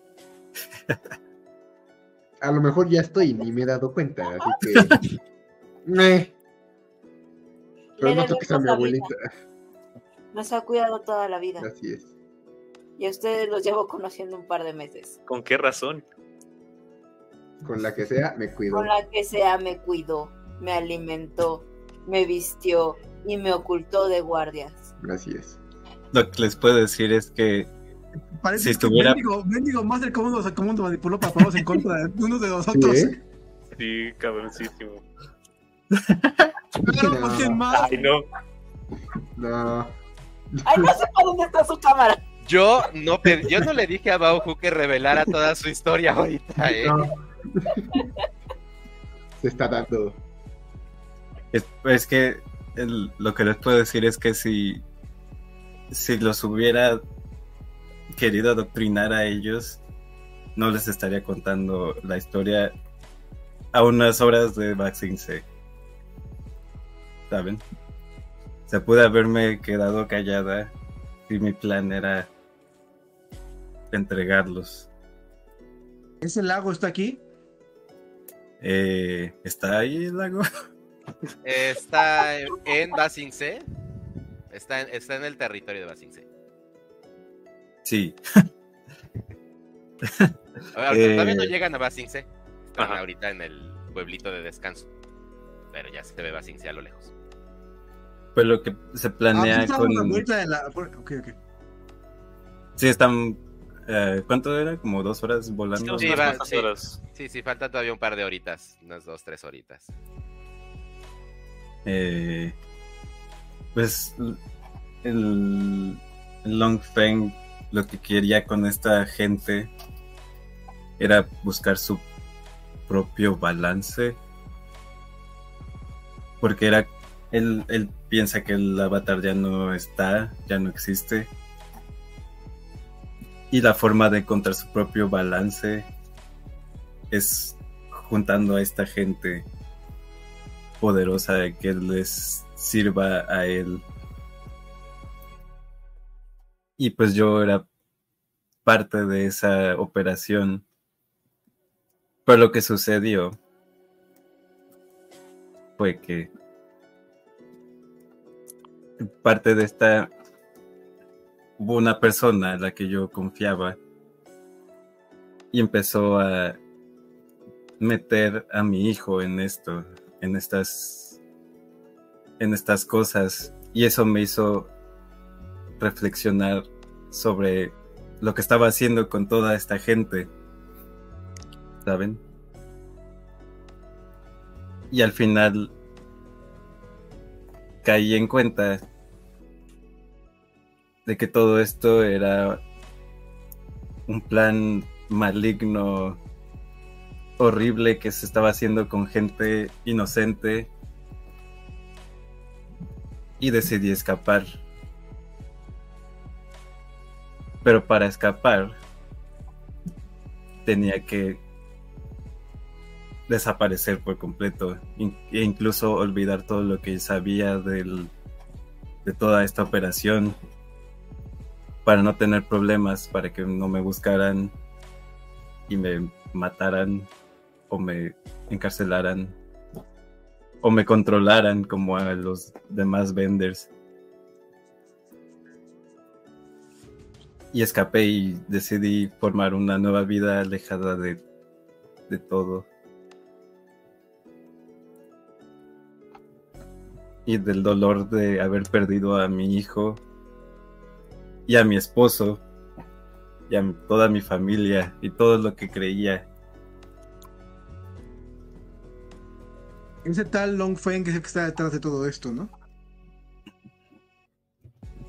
S2: A lo mejor ya estoy y ni me he dado cuenta, así que. Meh. Pero no toques a mi abuelita.
S4: Nos ha cuidado toda la vida.
S2: Así es.
S4: Y a ustedes los llevo conociendo un par de meses.
S3: ¿Con qué razón?
S2: Con la que sea, me cuido.
S4: Con la que sea me cuidó, me alimentó, me vistió y me ocultó de guardias.
S2: Así es.
S6: lo que les puedo decir es que
S5: Parece
S6: Si
S5: que
S6: estuviera-
S5: Mendigo, Mendigo Master, ¿cómo nos, cómo nos manipuló para ponernos en contra de uno de nosotros?
S2: ¿Sí, eh?
S3: Sí, cabroncísimo.
S5: Claro,
S2: No.
S5: ¿quién más?
S3: Ay, no.
S2: No.
S4: Ay, no sé para dónde está su cámara.
S1: Yo no, yo no le dije a Bauhu que revelara toda su historia ahorita, ¿eh?
S2: no. Se está dando.
S6: Es, es que el- lo que les puedo decir es que si si los hubiera querido adoctrinar a ellos no les estaría contando la historia a unas horas de Vaccine C. ¿Saben? Se pude haberme quedado callada si mi plan era entregarlos.
S5: ¿Ese lago está aquí?
S6: Eh, ¿Está ahí el lago?
S1: Está en Basing C. Está en, está en el territorio de Basing C.
S6: Sí.
S1: Ahora,
S6: Eh,
S1: Todavía no llegan a Basing C. Están
S3: Ajá.
S1: ahorita en el pueblito de descanso. Pero ya se ve Basing C a lo lejos.
S6: Pues lo que se planea
S5: ah,
S6: con...
S5: a la vuelta de la... Ok, ok.
S6: Sí, están. eh, ¿Cuánto era? Como dos horas volando.
S1: Sí, sí.
S3: horas.
S1: Sí, sí, falta todavía un par de horitas. Unas dos, tres horitas.
S6: Eh, pues el, Long Feng lo que quería con esta gente era buscar su propio balance. Porque. Él, él piensa que el avatar ya no está, ya no existe. Y la forma de encontrar su propio balance es juntando a esta gente poderosa que les sirva a él. Y pues yo era parte de esa operación. Pero lo que sucedió fue que parte de esta hubo una persona a la que yo confiaba y empezó a meter a mi hijo en esto, en estas en estas cosas y eso me hizo reflexionar sobre lo que estaba haciendo con toda esta gente. ¿Saben? Y al final caí en cuenta de que todo esto era un plan maligno, horrible que se estaba haciendo con gente inocente y decidí escapar. Pero para escapar tenía que desaparecer por completo e incluso olvidar todo lo que sabía del, de toda esta operación para no tener problemas, para que no me buscaran y me mataran o me encarcelaran o me controlaran como a los demás vendors. Y escapé y decidí formar una nueva vida alejada de, de todo. Y del dolor de haber perdido a mi hijo y a mi esposo y a toda mi familia y todo lo que creía.
S5: Ese tal Long Feng que es el que está detrás de todo esto, ¿no?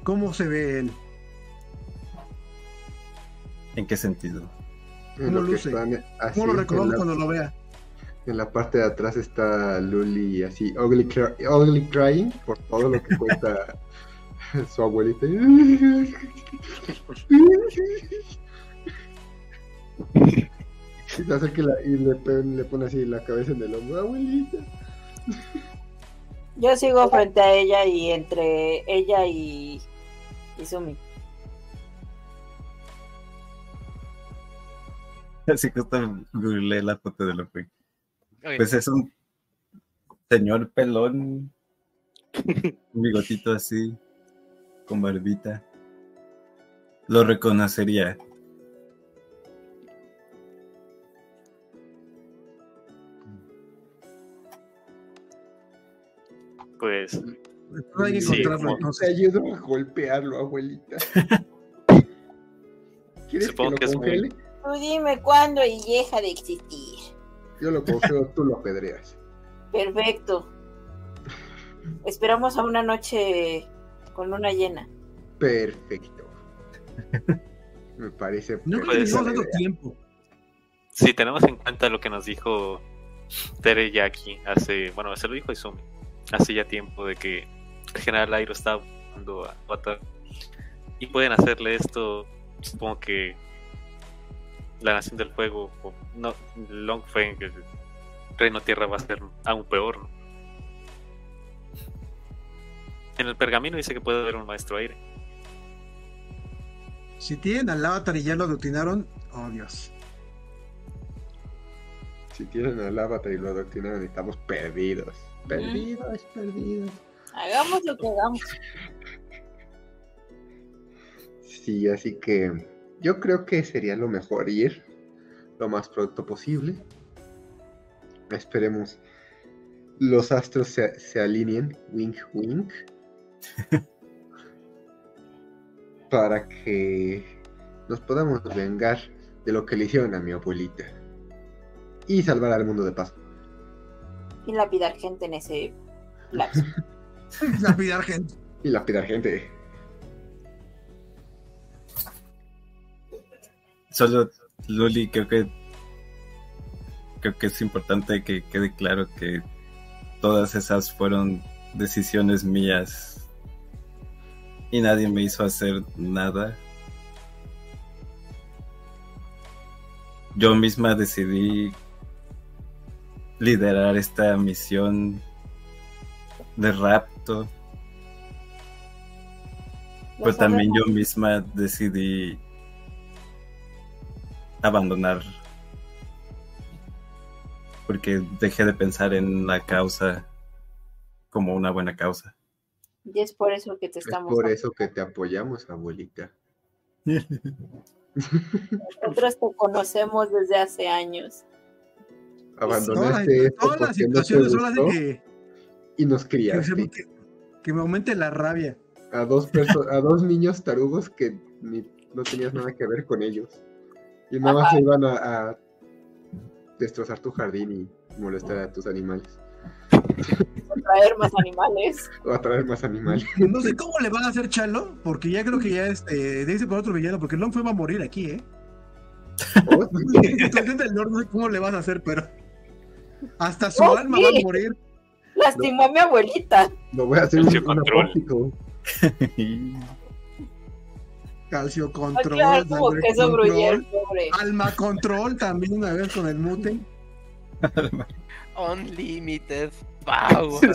S5: ¿Cómo se ve él?
S6: ¿En qué sentido?
S2: En
S5: ¿Cómo
S2: lo
S5: ¿Cómo lo reconozco
S2: la-
S5: cuando lo vea?
S2: En la parte de atrás está Luli así, ugly, cry- ugly crying por todo lo que cuenta su abuelita. Y se acerca y la- y le, pon- le pone así la cabeza en el hombro, abuelita.
S4: Yo sigo frente a ella y entre ella y Izumi.
S6: Así que hasta googleé la foto de lo que.
S1: Ok,
S6: Pues es un señor pelón, un bigotito así, con barbita. Lo reconocería.
S3: Pues
S5: No hay que
S3: Sí,
S5: encontrarlo
S3: como-
S2: Te
S5: entonces.
S2: ayudo a golpearlo, abuelita. ¿Quieres
S3: Supongo
S2: que
S3: que
S2: lo
S3: es muy-
S2: congele?
S4: Tú dime cuándo y deja de existir.
S2: Yo lo congelo, tú lo apedreas.
S4: Perfecto. Esperamos a una noche con luna llena.
S2: Perfecto. Me parece
S5: No creo que
S3: Puede
S5: tengamos
S2: perfecta
S5: tanto tiempo.
S3: si tenemos en cuenta lo que nos dijo Tereyaki hace, bueno, se lo dijo Izumi, hace ya tiempo de que el general Airo estaba buscando a Wata y pueden hacerle esto, supongo que la Nación del Fuego o no, Longfeng, el Reino Tierra va a ser aún peor. ¿no? En el pergamino dice que puede haber un maestro aire.
S5: Si tienen al avatar y ya lo aglutinaron, oh Dios.
S2: Si tienen al avatar y lo adoctrinaron, estamos perdidos. Perdidos, perdidos.
S4: Hagamos lo que hagamos.
S2: Sí, así que yo creo que sería lo mejor ir lo más pronto posible. Esperemos los astros se, se alineen, wink wink, para que nos podamos vengar de lo que le hicieron a mi abuelita y salvar al mundo de paso.
S4: Y lapidar gente en ese lapso.
S5: Lapidar gente.
S2: Y lapidar gente.
S6: Solo, Luli, creo que creo que es importante que quede claro que todas esas fueron decisiones mías y nadie me hizo hacer nada. Yo misma decidí liderar esta misión de rapto, pero
S4: Los
S6: también
S4: sabemos.
S6: yo misma decidí abandonar porque dejé de pensar en la causa como una buena causa.
S4: Y es por eso que te
S2: Es
S4: estamos.
S2: por eso que te apoyamos, abuelita.
S4: Nosotros te conocemos desde hace años.
S5: Todas,
S2: Abandonaste esto
S5: todas las
S2: no
S5: situaciones son las que,
S2: y nos criaste.
S5: que- que me aumente la rabia.
S2: a dos perso- a dos niños tarugos que ni- no tenías nada que ver con ellos. Y nada más se iban a, a destrozar tu jardín y molestar a tus animales.
S4: Traer más animales.
S2: O a traer más animales.
S5: No sé cómo le van a hacer Chalo, porque ya creo que ya este, dice por otro villano, porque Long fue va a morir aquí, ¿eh?
S2: Oh, sí.
S5: Situación del norte, no sé cómo le vas a hacer, pero hasta su
S4: Oh,
S5: alma
S4: sí.
S5: va a morir.
S4: Lastimó a mi abuelita.
S2: Lo voy a hacer un,
S3: Calcio
S2: un
S3: control.
S5: Calcio control,
S4: quedar como
S5: sangre
S4: queso gruyere,
S5: control,
S4: pobre.
S5: alma control también una vez con el mute.
S1: Unlimited Power.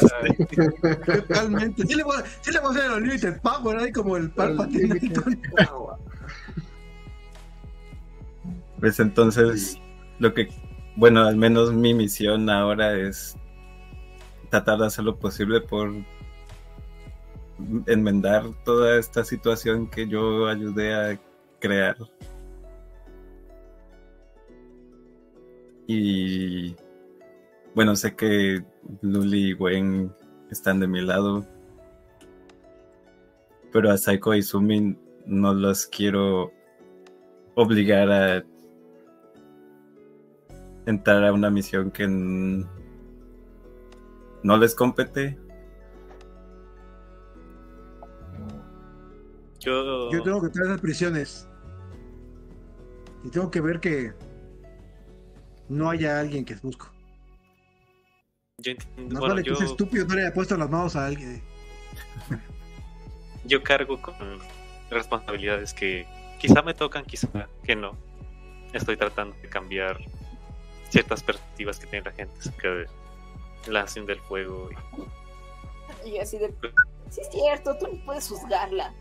S5: Totalmente. Sí le voy a, sí le voy a hacer el Unlimited Power ahí como el Palpatine.
S6: Pues entonces, lo que, bueno, al menos mi misión ahora es tratar de hacer lo posible por enmendar toda esta situación que yo ayudé a crear. Y bueno, sé que Luli y Gwen están de mi lado, pero a Saiko y Sumin no los quiero obligar a entrar a una misión que no les compete.
S3: Yo,
S5: Yo tengo que traer esas prisiones. Y tengo que ver que no haya alguien que busco.
S3: yo entiendo-
S5: Más
S3: bueno,
S5: vale que ese estúpido no le haya puesto las manos a alguien.
S3: yo cargo con responsabilidades que quizá me tocan, quizá que no. Estoy tratando de cambiar ciertas perspectivas que tiene la gente acerca de la acción del fuego. y-
S4: Y así de. Sí, es cierto, tú no puedes juzgarla.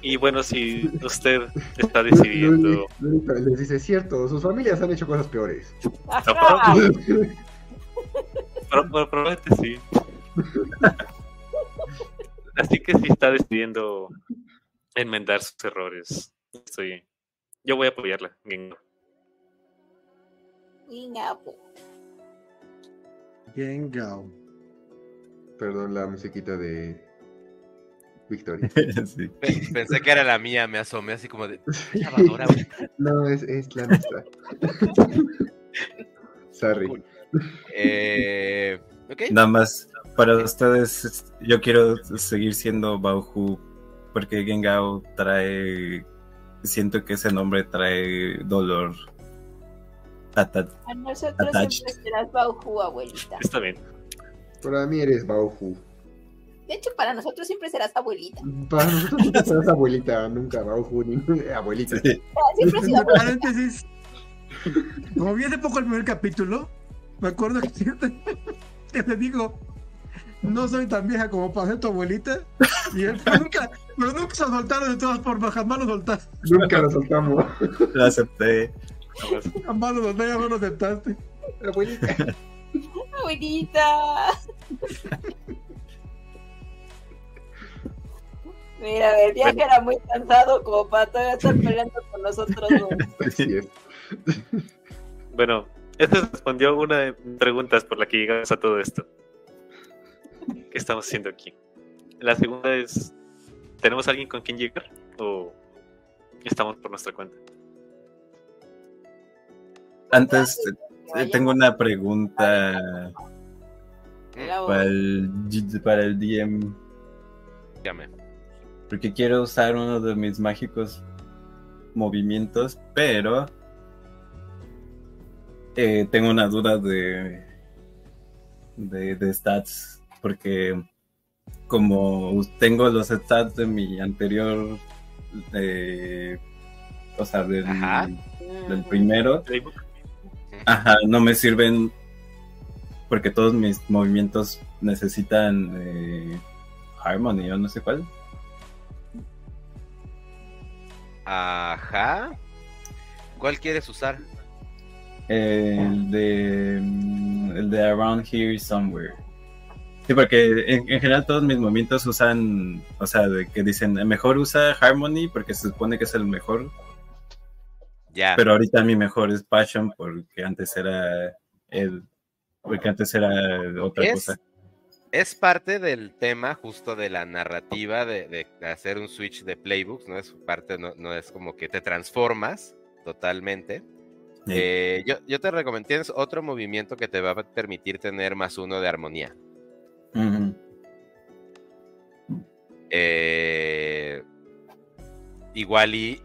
S3: Y bueno, si usted está decidiendo...
S2: Les dice, cierto, sus familias han hecho cosas peores.
S3: Pro- probablemente sí. Así que si está decidiendo enmendar sus errores, estoy... Yo voy a apoyarla. Gengo.
S4: Venga, po.
S5: Gengao.
S2: Perdón, la musiquita de Victoria.
S6: Sí.
S1: Pensé que era la mía, me asomé así como de.
S2: No, es, es la nuestra. Sorry.
S1: Eh.
S6: Nada más, para ustedes, yo quiero seguir siendo Bauhu porque Gengao trae. Siento que ese nombre trae dolor. Ata-
S4: A nosotros
S6: Attached.
S4: siempre serás Bauhu, abuelita.
S3: Está bien.
S2: Para mí eres Bauhu.
S4: De hecho, para nosotros siempre serás abuelita.
S2: Para nosotros nunca serás abuelita, nunca Bauhu, ni abuelita.
S6: Sí.
S4: Ah, Siempre sido abuelita.
S5: paréntesis. Como vi hace poco el primer capítulo, me acuerdo que, que le digo, no soy tan vieja como para ser tu abuelita. Y él, pero nunca, pero nunca se soltaron de todas formas, jamás lo soltaste.
S2: Nunca lo soltamos.
S6: Lo acepté.
S5: Jamás lo soltaste, jamás lo aceptaste.
S2: Abuelita.
S4: Abuelita. Mira, el viaje era muy cansado como para todavía estar peleando con nosotros dos.
S2: Así es.
S3: Bueno, este respondió una de preguntas por la que llegamos a todo esto. ¿Qué estamos haciendo aquí? La segunda es, ¿tenemos alguien con quien llegar? ¿O estamos por nuestra cuenta?
S6: Antes, eh, tengo una pregunta para el, para el DM.
S1: Dígame.
S6: Porque quiero usar uno de mis mágicos movimientos, pero eh, tengo una duda de, de, de stats. Porque como tengo los stats de mi anterior, eh, o sea, del,
S1: Ajá.
S6: del primero. Ajá, no me sirven porque todos mis movimientos necesitan eh, Harmony o no sé cuál.
S1: Ajá. ¿Cuál quieres usar?
S6: El de el de Around Here Somewhere. Sí, porque en, en general todos mis movimientos usan, o sea, de que dicen mejor usa Harmony porque se supone que es el mejor,
S1: Ya.
S6: pero ahorita mi mejor es Passion porque antes era el porque antes era otra
S1: es,
S6: cosa.
S1: es parte del tema justo de la narrativa de, de hacer un switch de playbooks, ¿no? Es parte, no, no es como que te transformas totalmente.
S6: Sí.
S1: Eh, yo, yo te recomiendo, tienes otro movimiento que te va a permitir tener más uno de armonía. Eh, igual y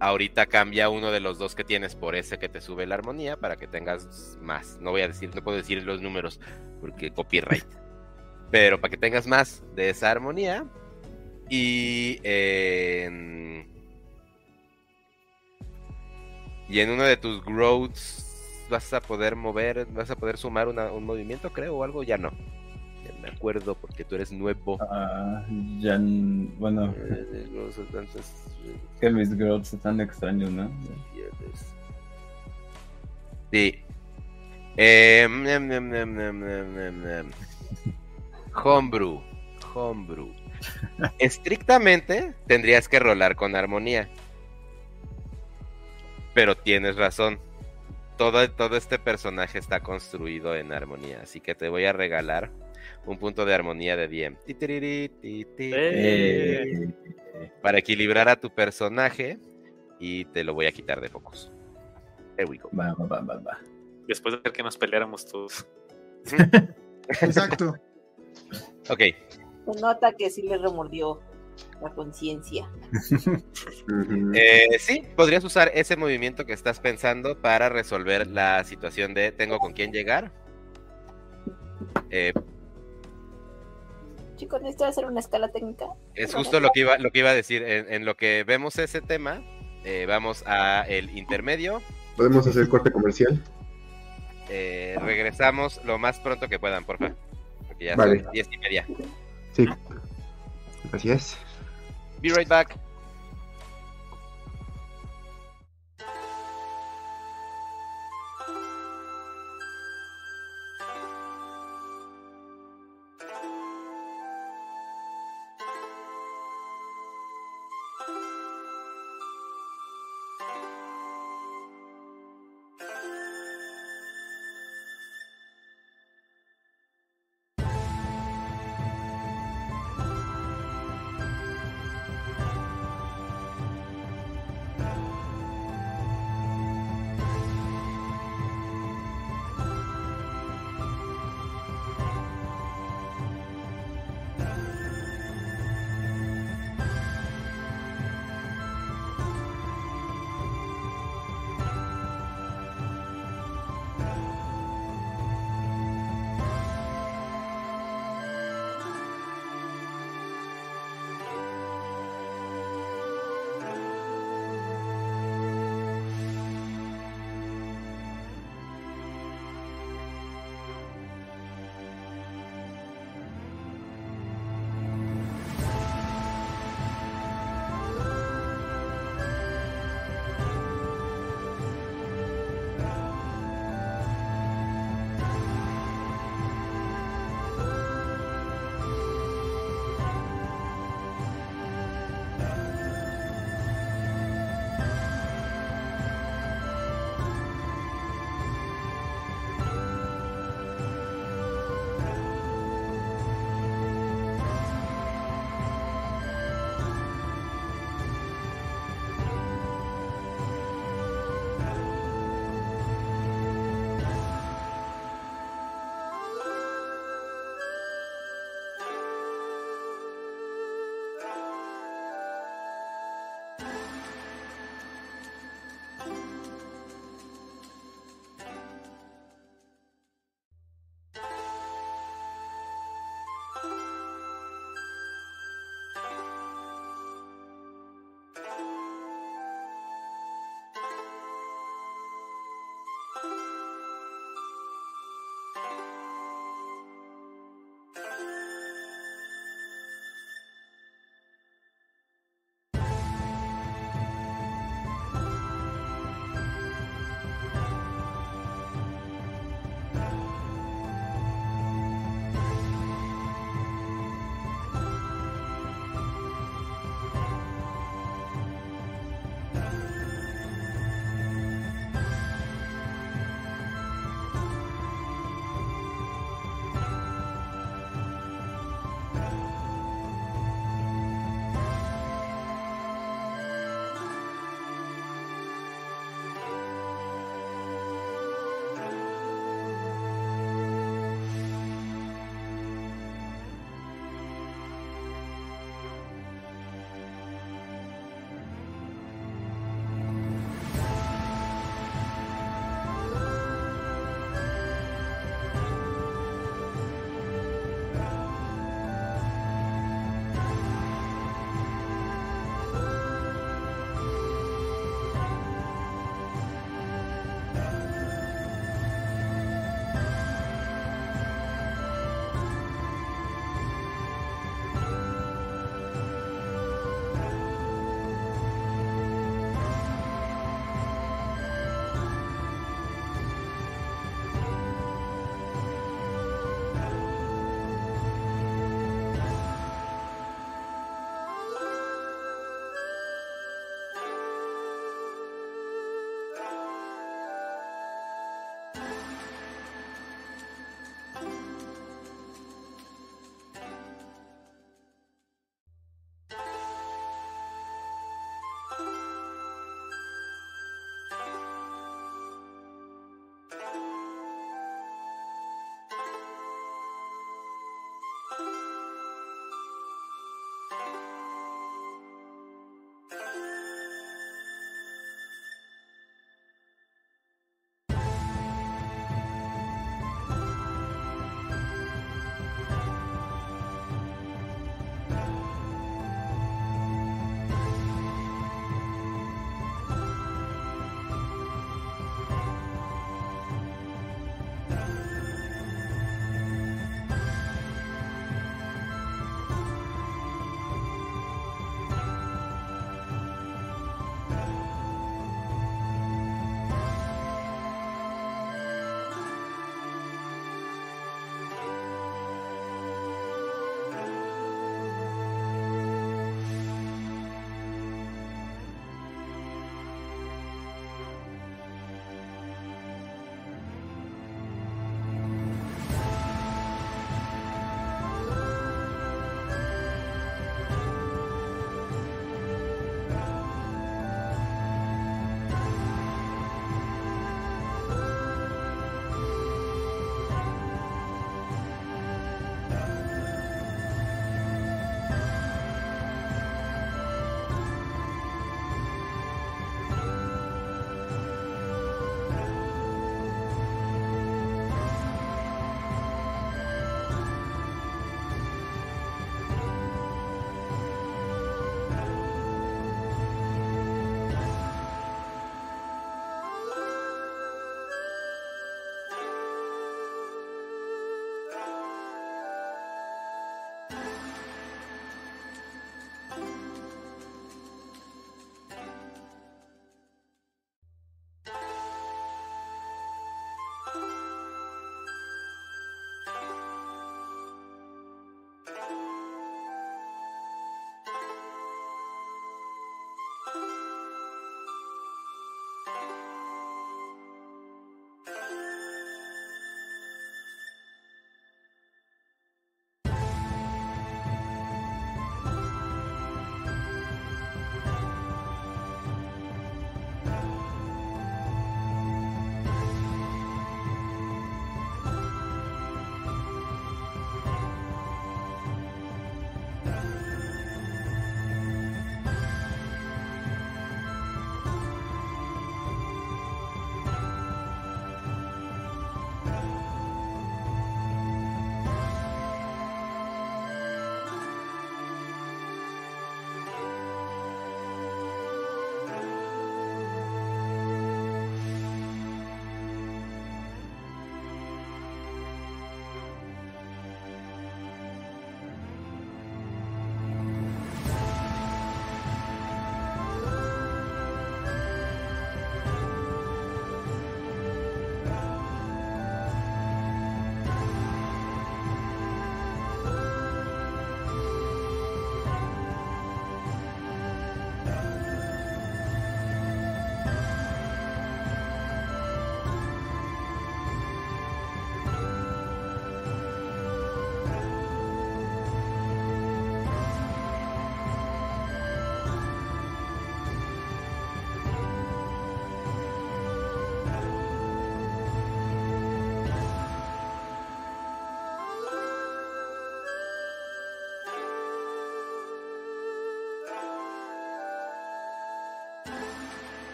S1: ahorita cambia uno de los dos que tienes por ese que te sube la armonía para que tengas más. No voy a decir, no puedo decir los números porque copyright. Pero para que tengas más de esa armonía. Y en, y en uno de tus growths vas a poder mover, vas a poder sumar una- un movimiento, creo, o algo, ya no. Ya me acuerdo porque tú eres nuevo.
S6: Ah, ya, n- bueno,
S1: Eh, los entonces, eh,
S6: que mis growths están extraños, ¿no?
S1: Sí. Eh, nem, nem, nem, nem. Homebrew. Homebrew. Estrictamente tendrías que rolar con armonía. Pero tienes razón. Todo, todo este personaje está construido en armonía. Así que te voy a regalar un punto de armonía de DM.
S3: Eh.
S1: para equilibrar a tu personaje y te lo voy a quitar de focus. There we go.
S6: Va, va, va, va, va.
S3: Después de hacer que nos peleáramos todos.
S5: Exacto.
S1: Ok,
S4: Se nota que sí le remordió la conciencia.
S1: Eh, sí, podrías usar ese movimiento que estás pensando para resolver la situación de tengo con quién llegar. Eh,
S4: Chicos, necesito hacer una escala técnica.
S1: es justo lo que iba, lo que iba a decir. En, en lo que vemos ese tema, eh, vamos a el intermedio.
S2: ¿Podemos hacer corte comercial?
S1: Eh, regresamos lo más pronto que puedan, porfa. Porque ya
S2: Vale.
S1: son diez y media.
S2: Sí. Así es.
S1: Be right back.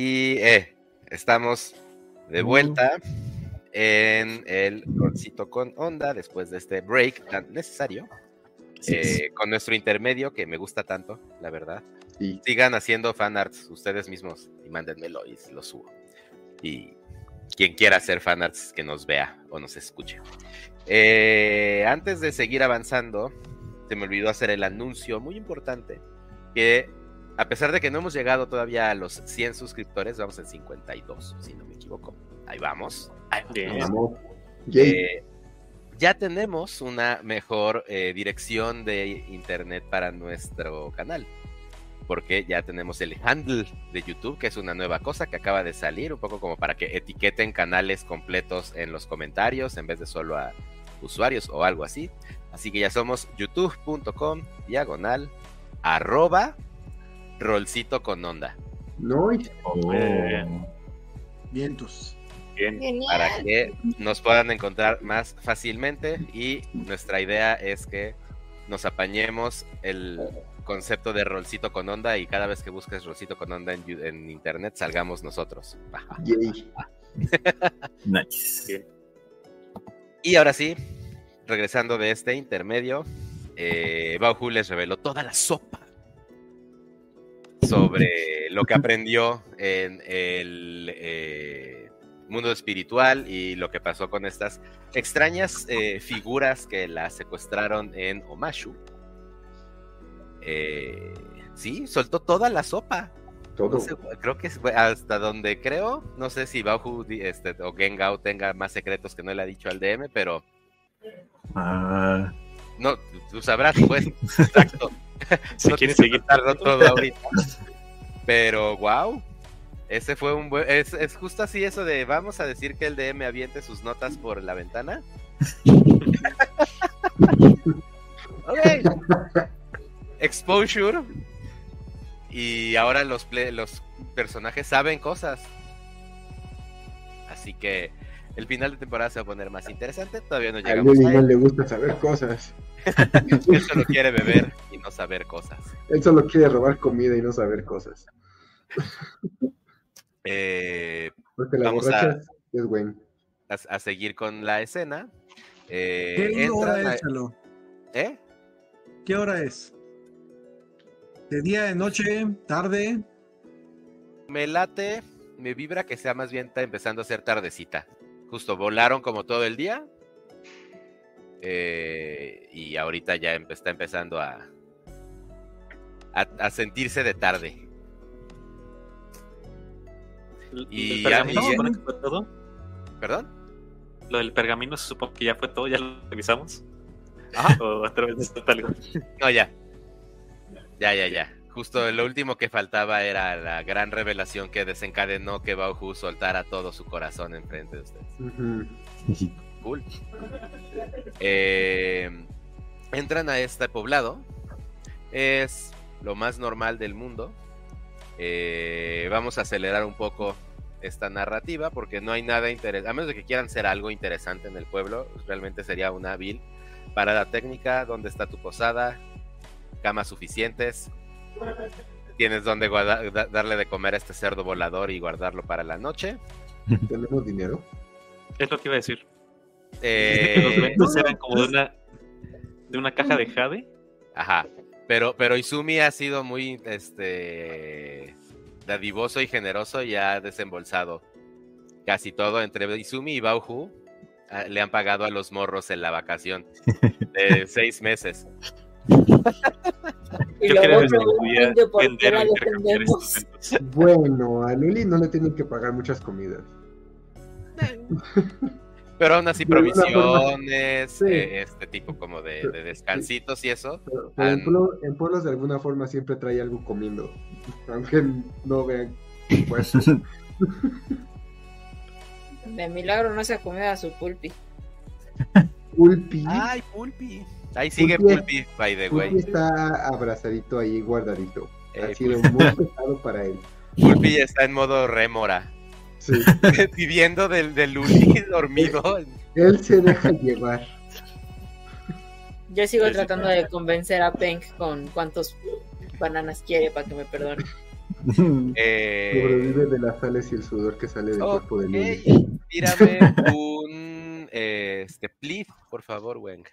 S1: Y eh, estamos de vuelta en el rolcito con onda después de este break tan necesario. eh, con nuestro intermedio que me gusta tanto, la verdad.
S2: Sí.
S1: Sigan haciendo fanarts ustedes mismos y mándenmelo y lo subo. Y quien quiera hacer fanarts que nos vea o nos escuche. Eh, antes de seguir avanzando, se me olvidó hacer el anuncio muy importante que a pesar de que no hemos llegado todavía a los 100 suscriptores, vamos en 52, si no me equivoco. Ahí vamos. Ahí vamos. Eh, ya tenemos una mejor eh, dirección de internet para nuestro canal. Porque ya tenemos el handle de YouTube, que es una nueva cosa que acaba de salir, un poco como para que etiqueten canales completos en los comentarios en vez de solo a usuarios o algo así. Así que ya somos youtube.com diagonal arroba rolcito con onda.
S2: No, y-
S6: Oh.
S5: Vientos.
S3: Bien.
S1: para
S4: Genial.
S1: que nos puedan encontrar más fácilmente y nuestra idea es que nos apañemos el concepto de rolcito con onda y cada vez que busques rolcito con onda en, internet salgamos nosotros.
S2: yay.
S6: Nice.
S1: Y ahora sí, regresando de este intermedio, eh, Bauhu les reveló toda la sopa sobre lo que aprendió en el eh, mundo espiritual y lo que pasó con estas extrañas eh, figuras que la secuestraron en Omashu. Eh, sí, soltó toda la sopa.
S2: Todo.
S1: No sé, creo que hasta donde creo, no sé si Bauhu este, o Gengao tenga más secretos que no le ha dicho al DM, pero
S6: Ah,
S1: no, tú sabrás, pues, exacto.
S3: Si
S1: no
S3: quieren seguir
S1: todo ahorita. Pero, wow, ese fue un buen, es, es justo así eso de vamos a decir que el DM aviente sus notas por la ventana. ok. Exposure. Y ahora los, los personajes saben cosas. Así que el final de temporada se va a poner más interesante. Todavía no
S2: A
S1: llegamos a
S2: no
S1: él.
S2: le gusta saber cosas.
S1: Él solo quiere beber y no saber cosas.
S2: Él solo quiere robar comida y no saber cosas.
S1: Eh,
S2: Porque la
S1: Vamos a-
S2: borracha es Gwen.
S1: a, a seguir con la escena. Eh,
S5: ¿Qué hora es, Chalo?
S1: ¿Eh?
S5: ¿Qué hora es? ¿De día, de noche, tarde?
S1: Me late, me vibra que sea más bien está empezando a ser tardecita. Justo volaron como todo el día. Eh, y ahorita ya empe- está empezando a, a, a sentirse de tarde. Y
S3: ¿El
S1: ya-
S3: pergamino
S1: ya-
S3: supone que fue todo?
S1: ¿Perdón?
S3: Lo del pergamino se supone que ya fue todo, ya lo revisamos.
S1: Ajá.
S3: O a través de esto algo.
S1: No, ya. Ya, ya, ya. Justo lo último que faltaba era la gran revelación que desencadenó que Bauhu soltara todo su corazón enfrente de ustedes.
S2: Ujú.
S1: Cool. Eh, entran a este poblado. Es lo más normal del mundo. Eh, vamos a acelerar un poco esta narrativa porque no hay nada interesante. A menos de que quieran ser algo interesante en el pueblo, realmente sería una vil parada técnica. ¿Dónde está tu posada? Camas suficientes. Tienes donde guarda- darle de comer a este cerdo volador y guardarlo para la noche.
S2: Tenemos dinero.
S3: Es lo que iba a decir.
S1: Eh,
S3: que los eventos eran como de una, de una caja de jade.
S1: Ajá. Pero, pero Izumi ha sido muy este dadivoso y generoso y ha desembolsado casi todo entre Izumi y Bauhu. ah, Le han pagado a los morros en la vacación de seis meses.
S3: Yo creo que podía vender o intercambiar.
S2: Bueno, a Luli no le tienen que pagar muchas comidas.
S1: Pero aún así provisiones,
S2: Sí.
S1: eh, este tipo como de, de descansitos y eso.
S2: Pero, pero en, pueblo- en pueblos de alguna forma siempre trae algo comiendo. Aunque no vean. Pues,
S4: De milagro no se ha comido a su pulpi.
S2: Ulpi.
S1: Ay, Pulpi. Ahí sigue
S2: Pulpi.
S1: Pulpi, by the
S2: Pulpi
S1: way.
S2: está abrazadito ahí, guardadito.
S1: Eh,
S2: ha sido muy pesado para él.
S1: Pulpi ya está en modo rémora.
S2: Sí,
S1: Viviendo del, del Luli dormido.
S2: él se deja llevar.
S4: Yo sigo
S3: Sí, sí.
S4: tratando de convencer a Peng con cuántos bananas quiere para que me perdone?
S1: Eh,
S2: Sobrevive de las sales y el sudor que sale del cuerpo de Lily.
S1: tírame un eh, este please, por favor, Weng.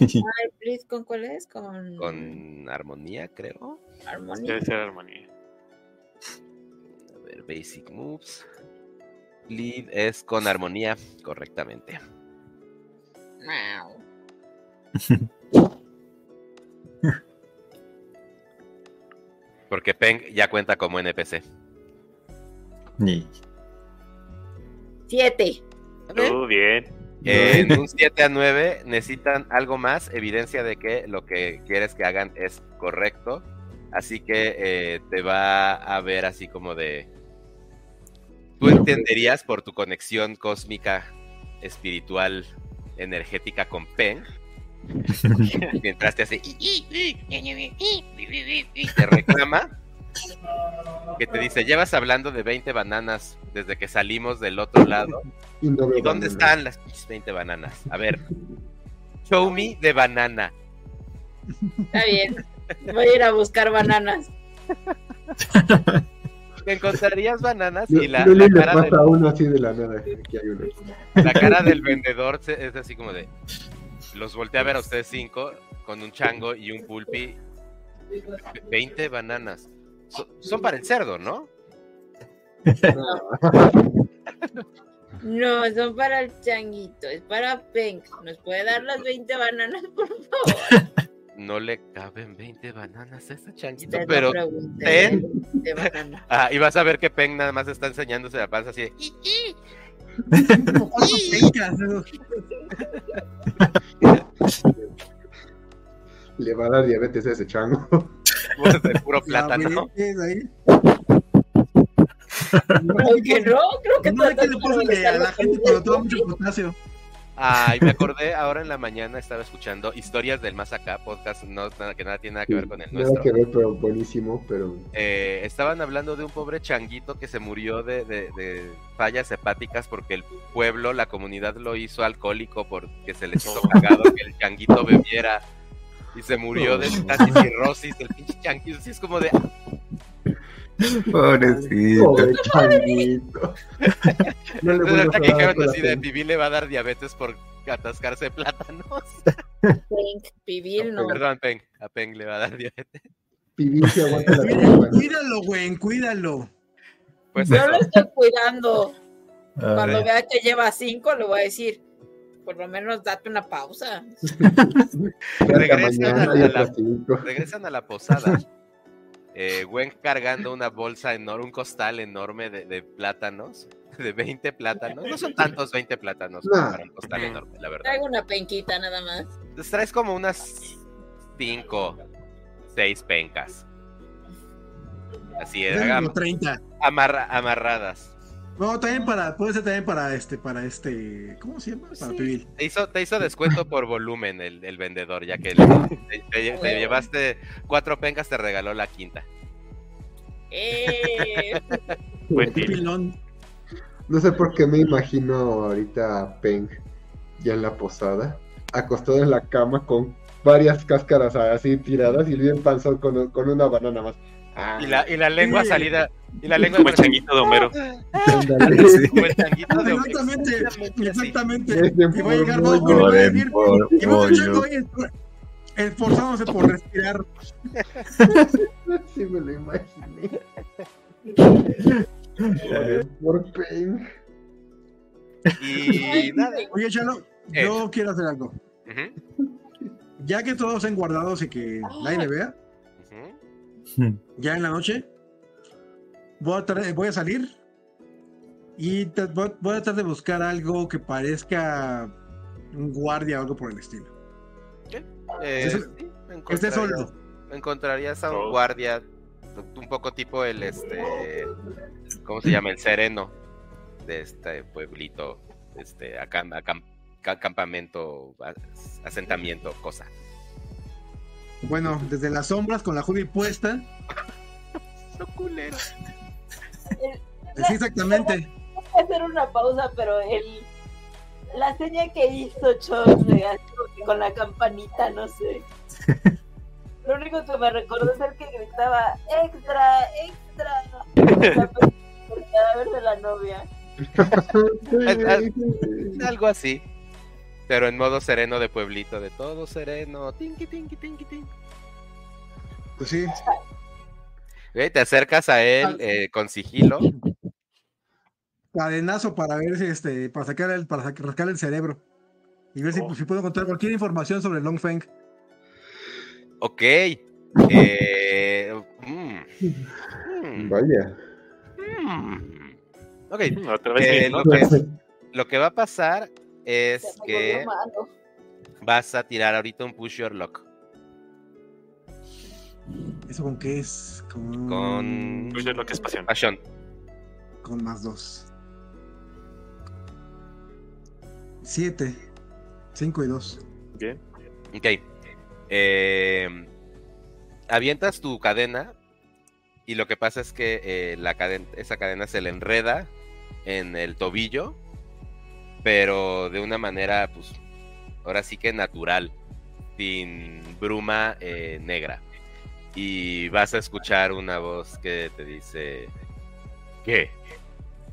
S4: Ay, please, ¿con cuál es? Con,
S1: Con armonía, creo.
S4: armonía.
S3: Debe ser armonía.
S1: Basic moves. Lead es con armonía, correctamente. Porque Peng ya cuenta como NPC.
S6: Y-
S4: Siete.
S3: Uh, bien.
S1: En un 7 a 9 necesitan algo más, evidencia de que lo que quieres que hagan es correcto. Así que eh, te va a ver así como de... Tú entenderías por tu conexión cósmica, espiritual, energética con Pen. Mientras te hace... y te reclama. Que te dice, llevas hablando de 20 bananas desde que salimos del otro lado.
S2: Y, no
S1: ¿Y dónde están las pinches 20 bananas? A ver. Show me de banana.
S4: Está bien. Voy a ir a buscar bananas.
S1: Encontrarías bananas y la, cara,
S2: pasa
S1: del,
S2: a uno así de la nada. Aquí hay uno.
S1: la cara del vendedor es así como de. Los volteé a ver a ustedes cinco con un chango y un pulpi. 20 bananas. So- son para el cerdo, ¿no?
S4: No, son para el changuito, es para Pink. ¿Nos puede dar las 20 bananas, por favor?
S1: No le caben 20 bananas a ese changuito,
S4: Te
S1: pero. ten.
S4: De banana.
S1: Ah, y vas a ver que Peng nada más está enseñándose la panza así de.
S5: ¿no?
S2: Le va a dar diabetes a ese chango.
S1: de puro plátano.
S4: Aunque no, creo que
S5: No hay que le a la gente cuando toma mucho
S4: potasio.
S1: Ay, me acordé ahora en la mañana estaba escuchando Historias del Más Acá, podcast no, nada, que nada tiene nada que ver con el
S2: Nada
S1: nuestro.
S2: que ver, pero buenísimo. Pero
S1: Eh, estaban hablando de un pobre changuito que se murió de, de- de fallas hepáticas porque el pueblo, la comunidad lo hizo alcohólico porque se les hizo cagado que el changuito bebiera y se murió de cirrosis. El pinche changuito, así es como de.
S6: Pobrecito.
S2: pobre changuito. No le
S1: ahorita
S2: a
S1: que así de. Pibil le va a dar diabetes por atascarse plátanos.
S4: Pink, pibil, no.
S1: Perdón, Peng, a Peng le va a dar diabetes.
S2: Pibil se aguanta la.
S5: Cuídalo, güey, cuídalo.
S1: Pues
S4: Yo
S1: eso.
S4: lo estoy cuidando. Cuando vea que lleva cinco, le voy a decir, por lo menos date una pausa.
S1: A la- regresan a la posada. Eh, Gwen cargando una bolsa enorme, un costal enorme de, de plátanos, de 20 plátanos. No son tantos 20 plátanos
S2: No.
S1: para un costal enorme, la verdad.
S4: Traigo una penquita nada más.
S1: Entonces traes como unas 5, 6 pencas. Así es,
S5: como 30.
S1: amarra- amarradas.
S5: No, también para, puede ser también para este, para este, ¿cómo se llama? Para
S1: Sí.
S5: pibil.
S1: Te hizo, te hizo descuento por volumen el, el vendedor, ya que te, te- te llevaste cuatro pencas, te regaló la quinta.
S4: Eh,
S3: Buen deal.
S5: Pilón.
S2: No sé por qué me imagino ahorita a Peng ya en la posada, acostado en la cama con varias cáscaras así tiradas y bien panzón con, con una banana más. Ah,
S1: Y la, y la lengua
S5: Sí.
S1: salida, y la lengua
S3: Como el changuito de Homero.
S2: ándale.
S6: Sí.
S1: como el changuito de
S5: Exactamente,
S1: Exactamente
S5: Y va a llegar
S2: pollo.
S5: Bob y le va a
S6: Por
S5: decir,
S6: por
S5: y va a esforzándose por respirar.
S2: Sí me lo imaginé. Por Peng.
S1: Y nada.
S5: Oye, Chalo,
S1: Eh.
S5: yo quiero hacer algo. Ya que todos estén guardados y que nadie me vea, ya en la noche, voy a, tra- voy a salir y voy, a tratar de buscar algo que parezca un guardia o algo por el estilo.
S1: Eh, sí,
S5: Que esté
S1: encontrarías-
S5: solo.
S1: Encontrarías a un guardia, un poco tipo el este, ¿cómo se llama? El sereno de este pueblito, este, acam- acam- ca- campamento, asentamiento, cosa.
S5: Bueno, desde las sombras con la hoodie puesta.
S1: No culero.
S5: Sí, exactamente.
S4: voy a hacer una pausa, pero el la seña que hizo Chon con la campanita, no sé. Lo único que me recordó es el que gritaba extra, extra. El cadáver de la novia.
S1: Algo así. Pero en modo sereno de pueblito, de todo sereno. Tinky, tinky, tinky, tinky.
S5: Pues sí.
S1: Te acercas a él eh, con sigilo.
S5: Cadenazo para ver si este, para sacar el, para rascar el cerebro. Y ver si,
S3: Oh.
S5: si puedo encontrar cualquier información sobre Long Feng.
S1: Ok. Eh, mm, mm,
S2: Vaya.
S1: mm. Ok,
S3: Otra vez
S1: Eh,
S3: bien, ¿no?
S1: lo, que, lo que va a pasar es que
S4: malo.
S1: vas a tirar ahorita un push your luck.
S5: ¿Eso con qué es? Con,
S1: Con-
S3: Push your luck es pasión.
S1: Passion.
S5: con más dos. Siete. Cinco y dos.
S3: Bien.
S1: Ok. Eh, avientas tu cadena y lo que pasa es que eh, la caden- esa cadena se le enreda en el tobillo, pero de una manera, pues, ahora sí que natural, sin bruma eh, negra. Y vas a escuchar una voz que te dice, ¿qué?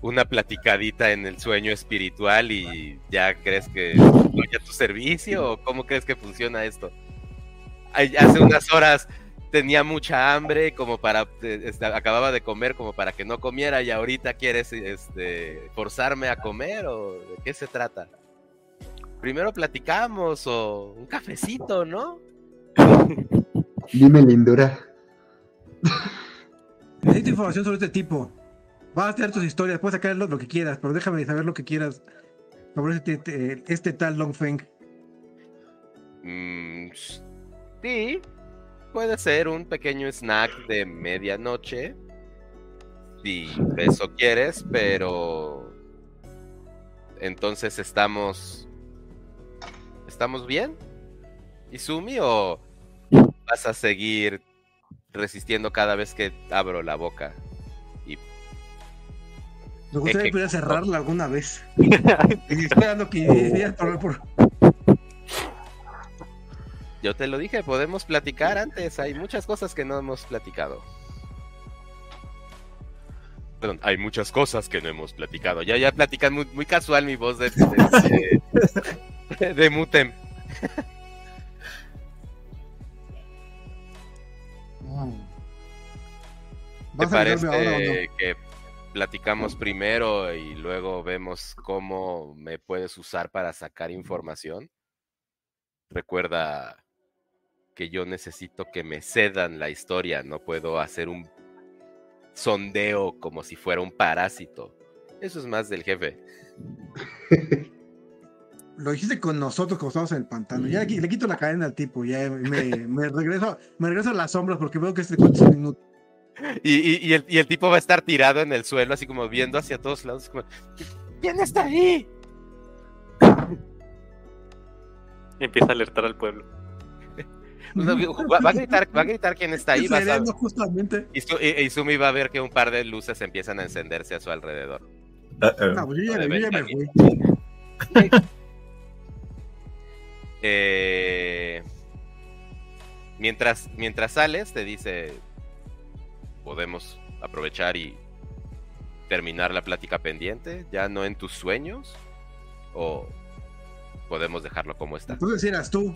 S1: Una platicadita en el sueño espiritual y ya crees que estoy a tu servicio o cómo crees que funciona esto? Hace unas horas tenía mucha hambre como para eh, este, acababa de comer como para que no comiera y ahorita quieres este forzarme a comer o de qué se trata primero platicamos o un cafecito no
S2: Dime lindura.
S5: Necesito información sobre este tipo. Vas a tener tus historias, puedes sacar lo, lo que quieras, pero déjame saber lo que quieras sobre este, este, este tal Long Feng.
S1: Mm, sí puede ser un pequeño snack de medianoche si eso quieres pero entonces estamos estamos bien Izumi o vas a seguir resistiendo cada vez que abro la boca
S5: Me gustaría
S1: Eje-
S5: que pudiera cerrarla alguna vez. Y esperando que por-
S1: Yo te lo dije, podemos platicar antes. Hay muchas cosas que no hemos platicado. Perdón, hay muchas cosas que no hemos platicado. Ya, ya platican muy, muy casual mi voz de, de, de- de Mutem. ¿Te
S5: ¿Vas a ayudarme ahora o no?
S1: parece que platicamos primero y luego vemos cómo me puedes usar para sacar información? Recuerda que yo necesito que me cedan la historia, no puedo hacer un sondeo como si fuera un parásito. Eso es más del jefe.
S5: Lo dijiste con nosotros como estamos en el pantano. Ya le, le quito la cadena al tipo, ya me, me regreso, me regreso a las sombras porque veo que este cuento es inútil.
S1: Y, y- y el, y el tipo va a estar tirado en el suelo, así como viendo hacia todos lados. Como, ¿Quién está ahí?
S3: Empieza a alertar al pueblo.
S1: Va, va a gritar, va a gritar quién está ahí. Vas a-
S5: justamente.
S1: y, Su- y- y Sumi va a ver que un par de luces empiezan a encenderse a su alrededor.
S5: No, pues yo ya,
S1: de
S5: yo ya me fui.
S1: Eh, mientras, mientras sales, te dice: Podemos aprovechar y terminar la plática pendiente, ya no en tus sueños, o podemos dejarlo como está.
S5: Entonces eras tú.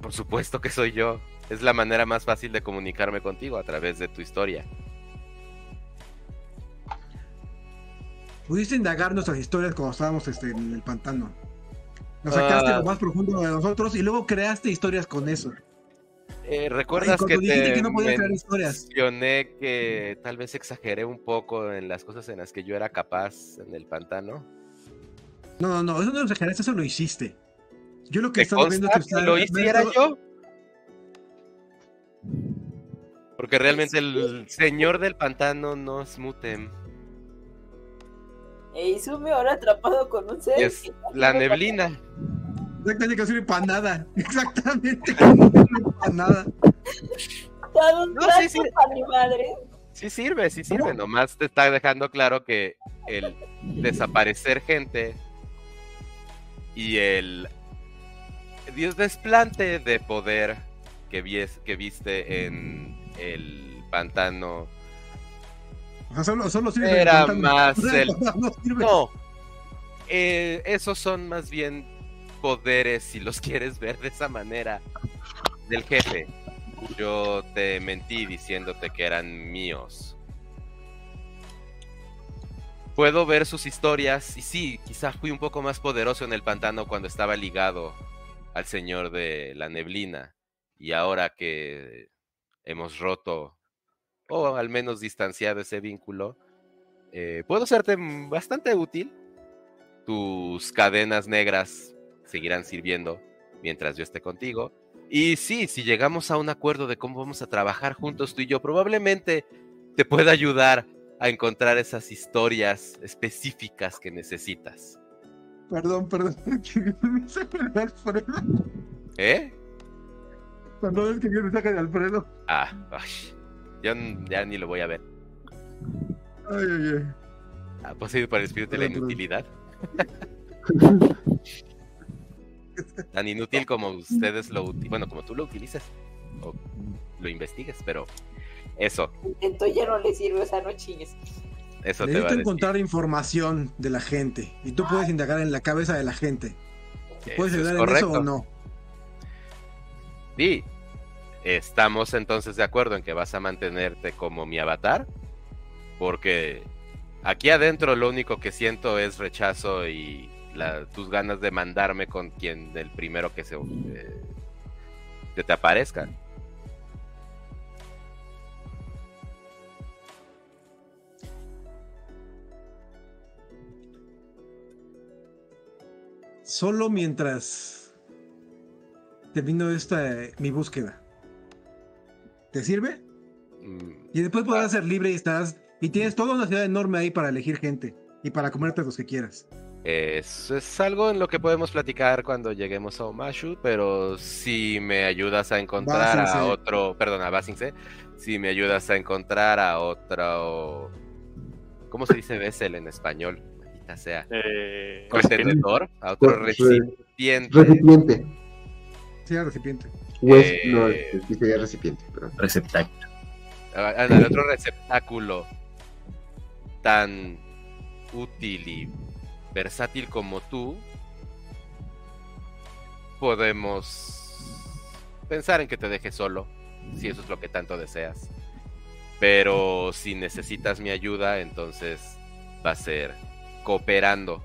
S1: Por supuesto que soy yo. Es la manera más fácil de comunicarme contigo a través de tu historia.
S5: Pudiste indagar nuestras historias cuando estábamos este, en el pantano. Nos sacaste
S1: Ah.
S5: lo más profundo de nosotros y luego creaste historias con eso.
S1: Eh, ¿Recuerdas
S5: cuando
S1: que
S5: dijiste
S1: te
S5: que no podías crear historias.
S1: mencioné que tal vez exageré un poco en las cosas en las que yo era capaz en el pantano?
S5: No, no, no, eso no lo exageraste, eso lo hiciste. Yo lo que
S1: ¿Te
S5: estaba viendo que
S1: que lo
S5: usted-
S1: hiciera yo? Porque realmente el señor del pantano no es Mutem,
S4: E Izumi ahora atrapado con un ser.
S1: es la neblina.
S5: Exactamente, que sirve para nada. Exactamente, que no
S1: sí.
S4: para mi madre.
S1: Sí sirve, sí sirve. Nomás te está dejando claro que el desaparecer gente y el Dios desplante de poder que, vies- que viste en el pantano
S5: O sea, solo, solo sirve
S1: Era más el-
S5: No sirve.
S1: No. Eh, esos son más bien poderes, si los quieres ver de esa manera, del jefe. Yo te mentí diciéndote que eran míos. Puedo ver sus historias y sí, quizá fui un poco más poderoso en el pantano cuando estaba ligado al señor de la neblina. Y ahora que hemos roto, o al menos distanciado ese vínculo, eh, puedo serte m- bastante útil. Tus cadenas negras seguirán sirviendo mientras yo esté contigo. Y sí, si llegamos a un acuerdo de cómo vamos a trabajar juntos tú y yo, probablemente te pueda ayudar a encontrar esas historias específicas que necesitas.
S5: Perdón, perdón. Me saca de Alfredo.
S1: ¿Eh?
S5: Perdón, es que yo me saca de Alfredo.
S1: Ah, ay, yo ya ni lo voy a ver.
S5: Ay, ay, ay.
S1: Ah, poseído por el espíritu de la inutilidad. Tan inútil como ustedes lo utilizan, bueno, como tú lo utilices o lo investigues, pero eso,
S4: Intento ya no le sirve, o sea, no chingues.
S1: Eso te va a
S5: Necesito
S1: decir.
S5: encontrar información de la gente. Y tú puedes indagar en la cabeza de la gente. ¿Puedes
S1: es
S5: ayudar en eso o no?
S1: Sí, estamos entonces de acuerdo en que vas a mantenerte como mi avatar, porque aquí adentro lo único que siento es rechazo y la- tus ganas de mandarme con quien del primero que se eh, que te aparezca.
S5: Solo mientras termino esta mi búsqueda. ¿Te sirve?
S1: Mm,
S5: Y después podrás ser libre y estás. Y tienes toda una ciudad enorme ahí para elegir gente. Y para comerte los que quieras.
S1: Eso es algo en lo que podemos platicar cuando lleguemos a Omashu, pero si me ayudas a encontrar a otro, perdón, a Basingse, si me ayudas a encontrar a otro, ¿cómo se dice Bessel en español? Maldita sea.
S3: Eh,
S1: Contenedor, a otro
S2: Re-
S1: recipiente.
S2: Recipiente.
S5: Sí, recipiente.
S2: Pues,
S1: Eh,
S2: no, sería recipiente, pero.
S6: Receptáculo.
S1: Ándale, otro receptáculo tan útil y versátil como tú, podemos pensar en que te deje solo, si eso es lo que tanto deseas. Pero si necesitas mi ayuda, entonces va a ser cooperando.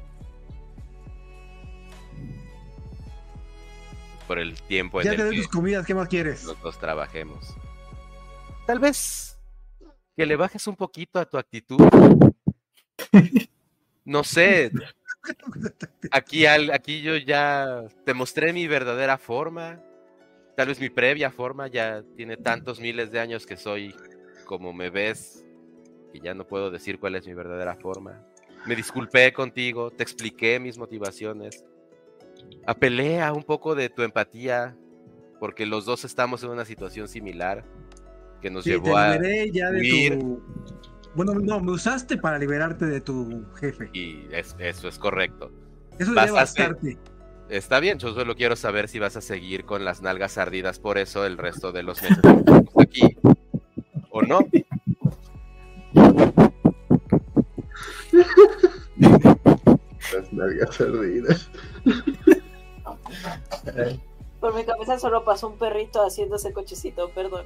S1: Por el tiempo en
S5: ya te
S1: el
S5: doy
S1: que
S5: tus comidas, ¿qué más quieres?
S1: los dos trabajemos. Tal vez que le bajes un poquito a tu actitud. No sé, aquí, al- aquí yo ya te mostré mi verdadera forma. Tal vez mi previa forma ya tiene tantos miles de años que soy como me ves y ya no puedo decir cuál es mi verdadera forma. Me disculpé contigo, te expliqué mis motivaciones. Apelé a un poco de tu empatía porque los dos estamos en una situación similar que nos
S5: Sí, te
S1: llevó a
S5: liberé ya de
S1: huir.
S5: tu. Bueno, no, me usaste para liberarte de tu jefe.
S1: y es- eso es correcto.
S5: Eso
S1: Vas
S5: debe
S1: a. Está bien, yo solo quiero saber si vas a seguir con las nalgas ardidas por eso el resto de los meses que estamos aquí o no.
S2: Las nalgas ardidas.
S4: Por mi cabeza solo pasó un perrito haciéndose cochecito, perdón.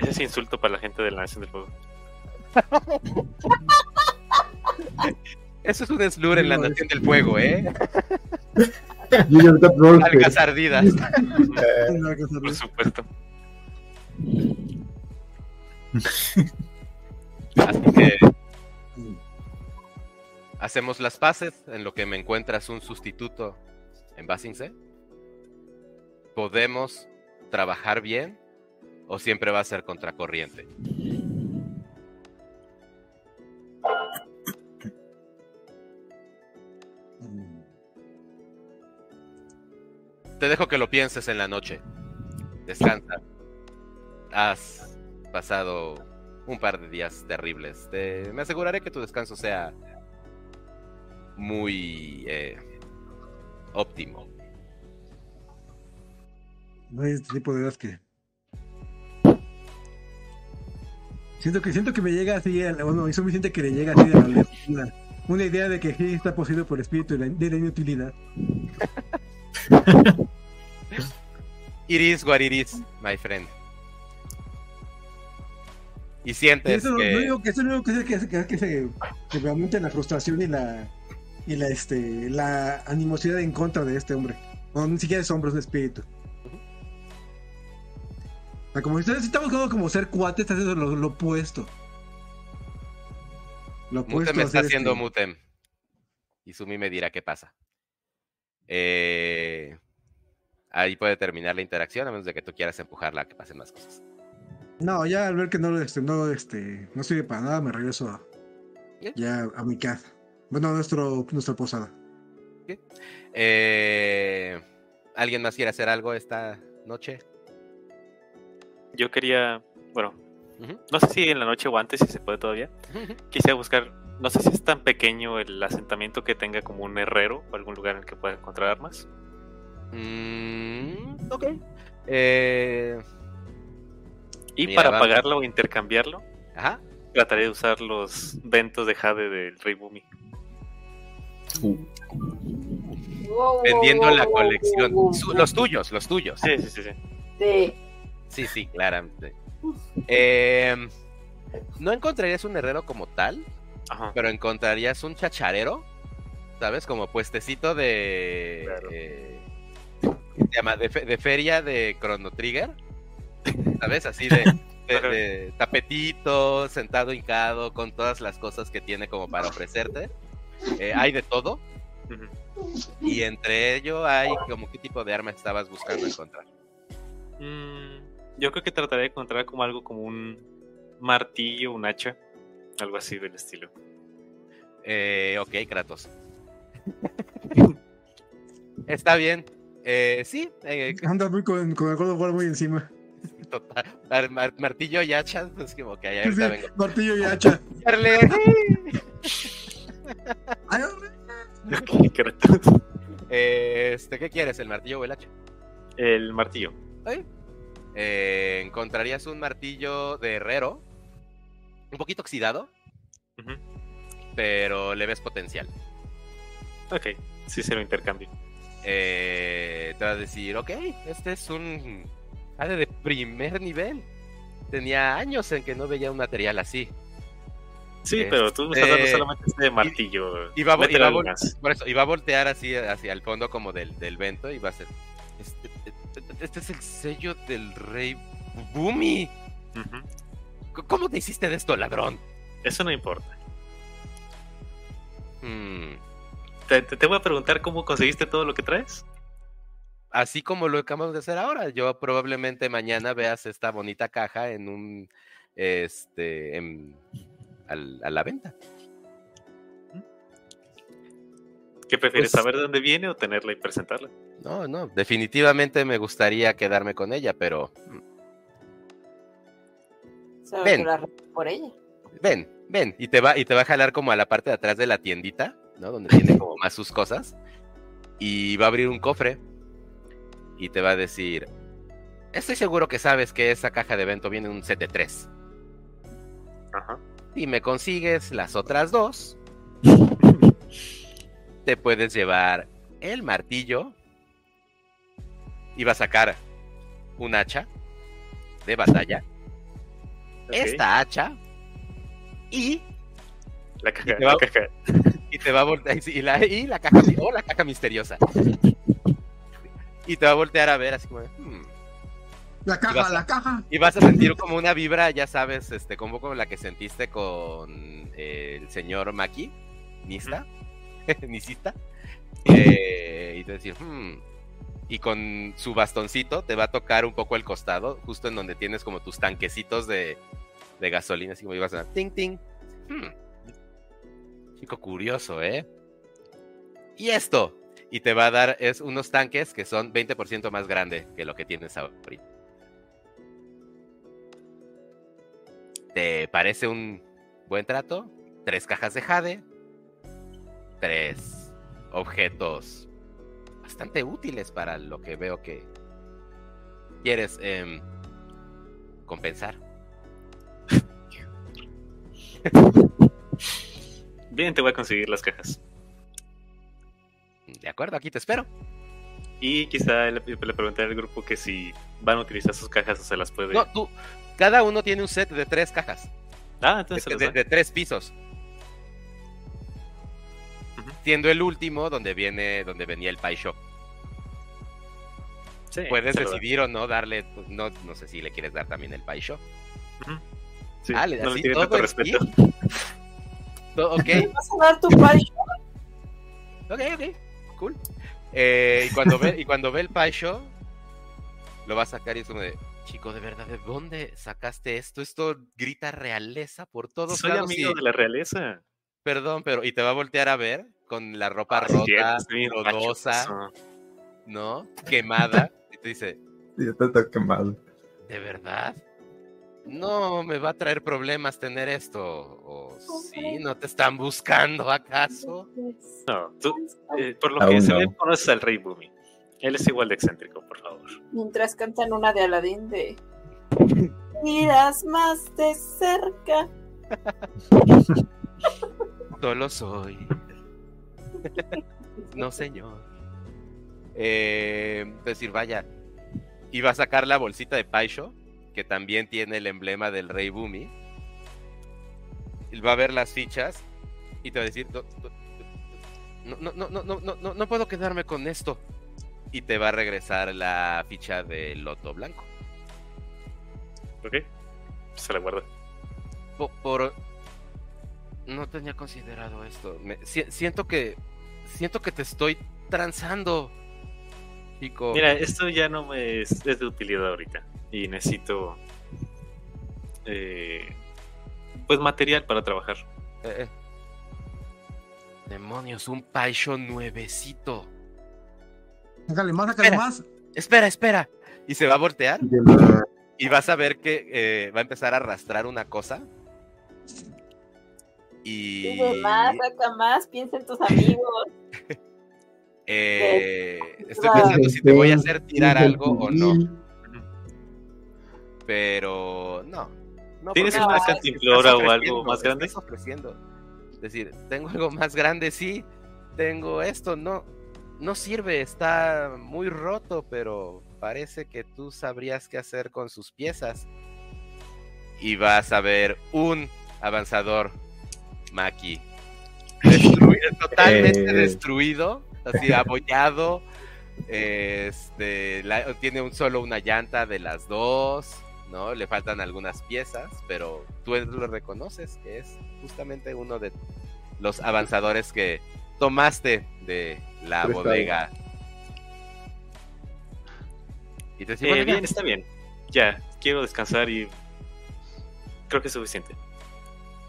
S3: ese es insulto para la gente de la Nación del Fuego.
S1: Eso es un slur en la Nación del Fuego, ¿eh? Nalgas ardidas.
S3: Por supuesto.
S1: Así que hacemos las paces en lo que me encuentras un sustituto en Basingse. ¿Podemos trabajar bien o siempre va a ser contracorriente? Te dejo que lo pienses en la noche. Descansa. Has pasado un par de días terribles. Te- me aseguraré que tu descanso sea muy eh, óptimo.
S5: No hay este tipo de ideas que. Siento que siento que me llega así, al- bueno, es suficiente que le llega así de la una, una idea de que sí está poseído por el espíritu de la, de la inutilidad.
S1: It is what it is, my friend. Y
S5: Y
S1: sientes
S5: eso,
S1: que...
S5: lo único que eso lo único que hace que, que, se que me aumente la frustración y la y la este la animosidad en contra de este hombre. No, ni siquiera es hombre, es un espíritu. O sea, como si estamos buscando como ser cuates, estás haciendo lo, lo opuesto. Lo opuesto
S1: Mutem está haciendo
S5: este,
S1: Mutem. Y Sumi me dirá qué pasa. Eh, Ahí puede terminar la interacción, a menos de que tú quieras empujarla a que pasen más cosas.
S5: No, ya al ver que no este, no este, no sirve para nada, me regreso a,
S1: Bien.
S5: ya a mi casa. Bueno, nuestro, nuestra posada.
S1: Eh, ¿Alguien más quiere hacer algo esta noche?
S3: Yo quería, bueno, no sé si en la noche o antes, si se puede todavía. Quisiera buscar, no sé si es tan pequeño el asentamiento que tenga como un herrero o algún lugar en el que pueda encontrar armas.
S1: Mm, ok. Eh,
S3: Y
S1: Mira,
S3: para
S1: vamos.
S3: pagarlo o intercambiarlo,
S1: ajá.
S3: trataré de usar los ventos de Jade del Rey Bumi.
S6: Uh,
S4: Wow,
S1: Vendiendo
S4: wow,
S1: la
S4: wow,
S1: colección. los tuyos, los tuyos.
S3: Sí, sí, sí, sí.
S4: Sí.
S1: Sí, sí, claramente. Eh, no encontrarías un herrero como tal,
S3: Ajá.
S1: pero encontrarías un chacharero, ¿sabes? Como puestecito de...
S3: Claro.
S1: eh, ¿qué se llama? De, fe- de feria de Chrono Trigger, ¿sabes? Así de, de tapetito, sentado hincado, con todas las cosas que tiene como para ofrecerte. Eh, hay de todo, y entre ello hay como qué tipo de arma estabas buscando encontrar.
S3: Mm, yo creo que trataré de encontrar como algo como un martillo, un hacha, algo así del estilo.
S1: Eh, ok, Kratos. Está bien. Eh, sí, eh,
S5: Anda muy con, con el God of War muy encima.
S1: total. Mar- mar- martillo y hacha, pues como que ahí ahorita vengo.
S5: Martillo y hacha.
S1: Eh, este, ¿qué quieres? ¿El martillo o el hacha?
S3: El martillo.
S1: Eh, encontrarías un martillo de herrero, un poquito oxidado, pero le ves potencial.
S3: Ok, sí se lo intercambio.
S1: Eh, te va a decir, ok, este es un jade de primer nivel. Tenía años en que no veía un material así.
S3: Sí,
S1: Este-
S3: pero tú me estás dando solamente este martillo.
S1: Y va, a vo- y
S3: Métele
S1: va a
S3: algo
S1: vol-
S3: más.
S1: por eso, y va a voltear así hacia el fondo como del, del vento y va a ser. Este, este- este es el sello del rey Bumi. ¿Cómo te hiciste de esto, ladrón?
S3: Eso no importa.
S1: Hmm,
S3: Te, te- te voy a preguntar cómo conseguiste todo lo que traes.
S1: Así como lo acabamos de hacer ahora. Yo probablemente mañana veas esta bonita caja en un. Este. en- al- a la venta.
S3: ¿Qué prefieres,
S1: Pues-
S3: saber de dónde viene o tenerla y presentarla?
S1: No, no. Definitivamente me gustaría quedarme con ella, pero. mm,
S4: Solo
S1: Ven.
S4: por ella.
S1: Ven, ven. Y te va, y te va a jalar como a la parte de atrás de la tiendita, ¿no? Donde tiene como más sus cosas. Y va a abrir un cofre. Y te va a decir. Estoy seguro que sabes que esa caja de evento viene en un set de tres.
S3: Ajá.
S1: Si me consigues las otras dos, te puedes llevar el martillo y va a sacar un hacha de batalla. Esta hacha y,
S3: La caja,
S1: y te va-
S3: la caja.
S1: y te va a voltear y la, y la caja o la caja misteriosa. Y te va a voltear a ver así como "Hmm".
S5: La caja,
S1: a-
S5: la caja.
S1: y vas a sentir como una vibra, ya sabes, este, como como la que sentiste con eh, el señor Maki, Nista, Nisista, eh, y te decir, "Hmm". y con su bastoncito te va a tocar un poco el costado, justo en donde tienes como tus tanquecitos de, de gasolina, así como ibas a ting ting. Hmm. Chico curioso, ¿eh? Y esto, y te va a dar es unos tanques que son 20% más grande que lo que tienes ahorita. ¿Te parece un buen trato? Tres cajas de jade. Tres objetos bastante útiles para lo que veo que quieres em, compensar.
S3: Bien, te voy a conseguir las cajas.
S1: De acuerdo, aquí te espero.
S3: Y quizá le, le preguntaré al grupo que si van a utilizar sus cajas o se las puede.
S1: No, tú, cada uno tiene un set de tres cajas,
S3: ah,
S1: de,
S3: entonces
S1: de- tres pisos. Siendo el último donde viene, donde venía el pie shop.
S3: Sí,
S1: Puedes decidir o no darle, pues, no, no sé si le quieres dar también el pie shop.
S3: Sí,
S1: Ah, le-
S3: no
S1: así
S3: le tiene
S1: todo
S3: tanto respeto.
S4: ¿Me
S1: To- Ok,
S4: vas a dar tu
S1: ok, ok, cool. Eh, y, cuando ve, y cuando ve el pie shop, lo va a sacar y es como de, chico, de verdad, ¿de dónde sacaste esto? Esto grita realeza por todos
S3: Soy
S1: lados.
S3: amigo
S1: y-
S3: de la realeza.
S1: Perdón, pero y te va a voltear a ver con la ropa
S3: Ah,
S1: rota,
S3: fachoso.
S1: ¿no? Quemada. Y te dice,
S6: Ya está todo quemado.
S1: ¿de verdad? No me va a traer problemas tener esto. ¿O sí? ¿No te están buscando acaso?
S3: No, tú, eh, por lo
S6: Aún
S3: que se
S6: no.
S3: ve, conoces al rey Bumi. Él es igual de excéntrico, por favor.
S4: Mientras cantan una de Aladín de Miras más de cerca.
S1: Solo soy. no, señor. Eh, es decir, vaya. Y va a sacar la bolsita de Paisho, que también tiene el emblema del rey Bumi. Va a ver las fichas y te va a decir, no, no, no, no, no, no, no puedo quedarme con esto. Y te va a regresar la ficha de Loto Blanco.
S3: Ok, se la guarda.
S1: Por. No tenía considerado esto. Me... Siento que... Siento que te estoy transando.
S3: Mira, esto ya no me es, es de utilidad ahorita. Y necesito. eh, pues material para trabajar.
S1: Eh, eh. Demonios, un Paisho nuevecito.
S5: Sácale más, sácale más.
S1: Espera, espera. Y se va a voltear
S2: Y
S1: vas a ver que eh, va a empezar a arrastrar una cosa. Y
S4: Pide más, saca más, piensa en tus amigos.
S1: eh, estoy pensando si te voy a hacer tirar
S2: Dice
S1: algo o no. Pero no. no
S3: ¿Tienes
S4: una
S3: cantimplora o algo más grande?
S1: estás ofreciendo. Es decir, tengo algo más grande, sí. Tengo esto, no. No sirve, está muy roto, pero parece que tú sabrías qué hacer con sus piezas. Y vas a ver un avanzador Maki. Destruido, totalmente
S6: Eh.
S1: destruido, así abollado. Este, la- tiene un solo una llanta de las dos, ¿no? Le faltan algunas piezas, pero tú lo reconoces, que es justamente uno de los avanzadores que tomaste de la
S2: Prestado.
S1: bodega. Y te
S3: Eh, bien, está bien. Ya, quiero descansar y. Creo que es suficiente.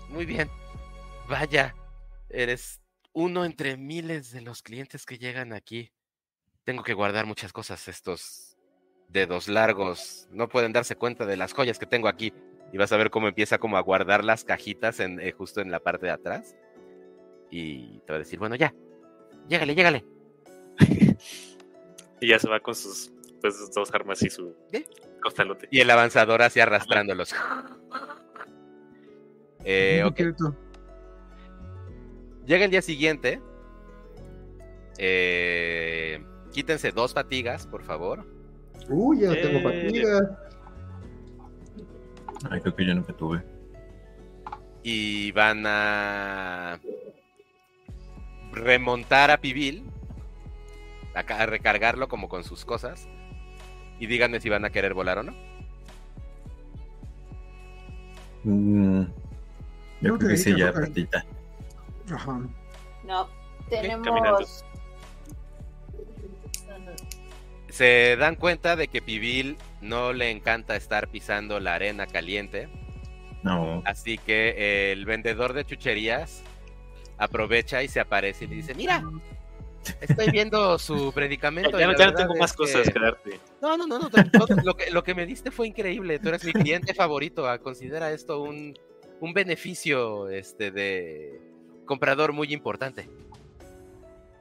S1: Muy bien. Vaya, eres uno entre miles de los clientes que llegan aquí. Tengo que guardar muchas cosas. Estos dedos largos no pueden darse cuenta de las joyas que tengo aquí. Y vas a ver cómo empieza como a guardar las cajitas en, eh, justo en la parte de atrás. Y te va a decir, bueno, ya. Llégale, llégale.
S3: Y ya se va con sus, pues, dos armas y su
S1: ¿Qué?
S3: costalote.
S1: Y el avanzador así arrastrándolos. Eh. Llega el día siguiente. Eh, quítense dos fatigas, por favor.
S2: Uy, ya no tengo
S3: Eh.
S2: fatiga.
S6: Ay, creo que yo nunca tuve.
S1: Y van a remontar a Pibil. A, ca- a recargarlo como con sus cosas. Y díganme si van a querer volar o no.
S6: Mm, yo
S5: No,
S6: creo que sí, ya,
S5: poca-
S6: patita.
S5: Ajá.
S4: No, tenemos.
S1: Se dan cuenta de que Pibil no le encanta estar pisando la arena caliente.
S6: No.
S1: Así que el vendedor de chucherías aprovecha y se aparece y le dice, mira, estoy viendo su predicamento.
S3: ya no, tengo más cosas
S1: que-
S3: darte.
S1: No, no, no, no, que, lo que me diste fue increíble. Tú eres mi cliente favorito. ah, Considera esto un, un beneficio este, de comprador muy importante.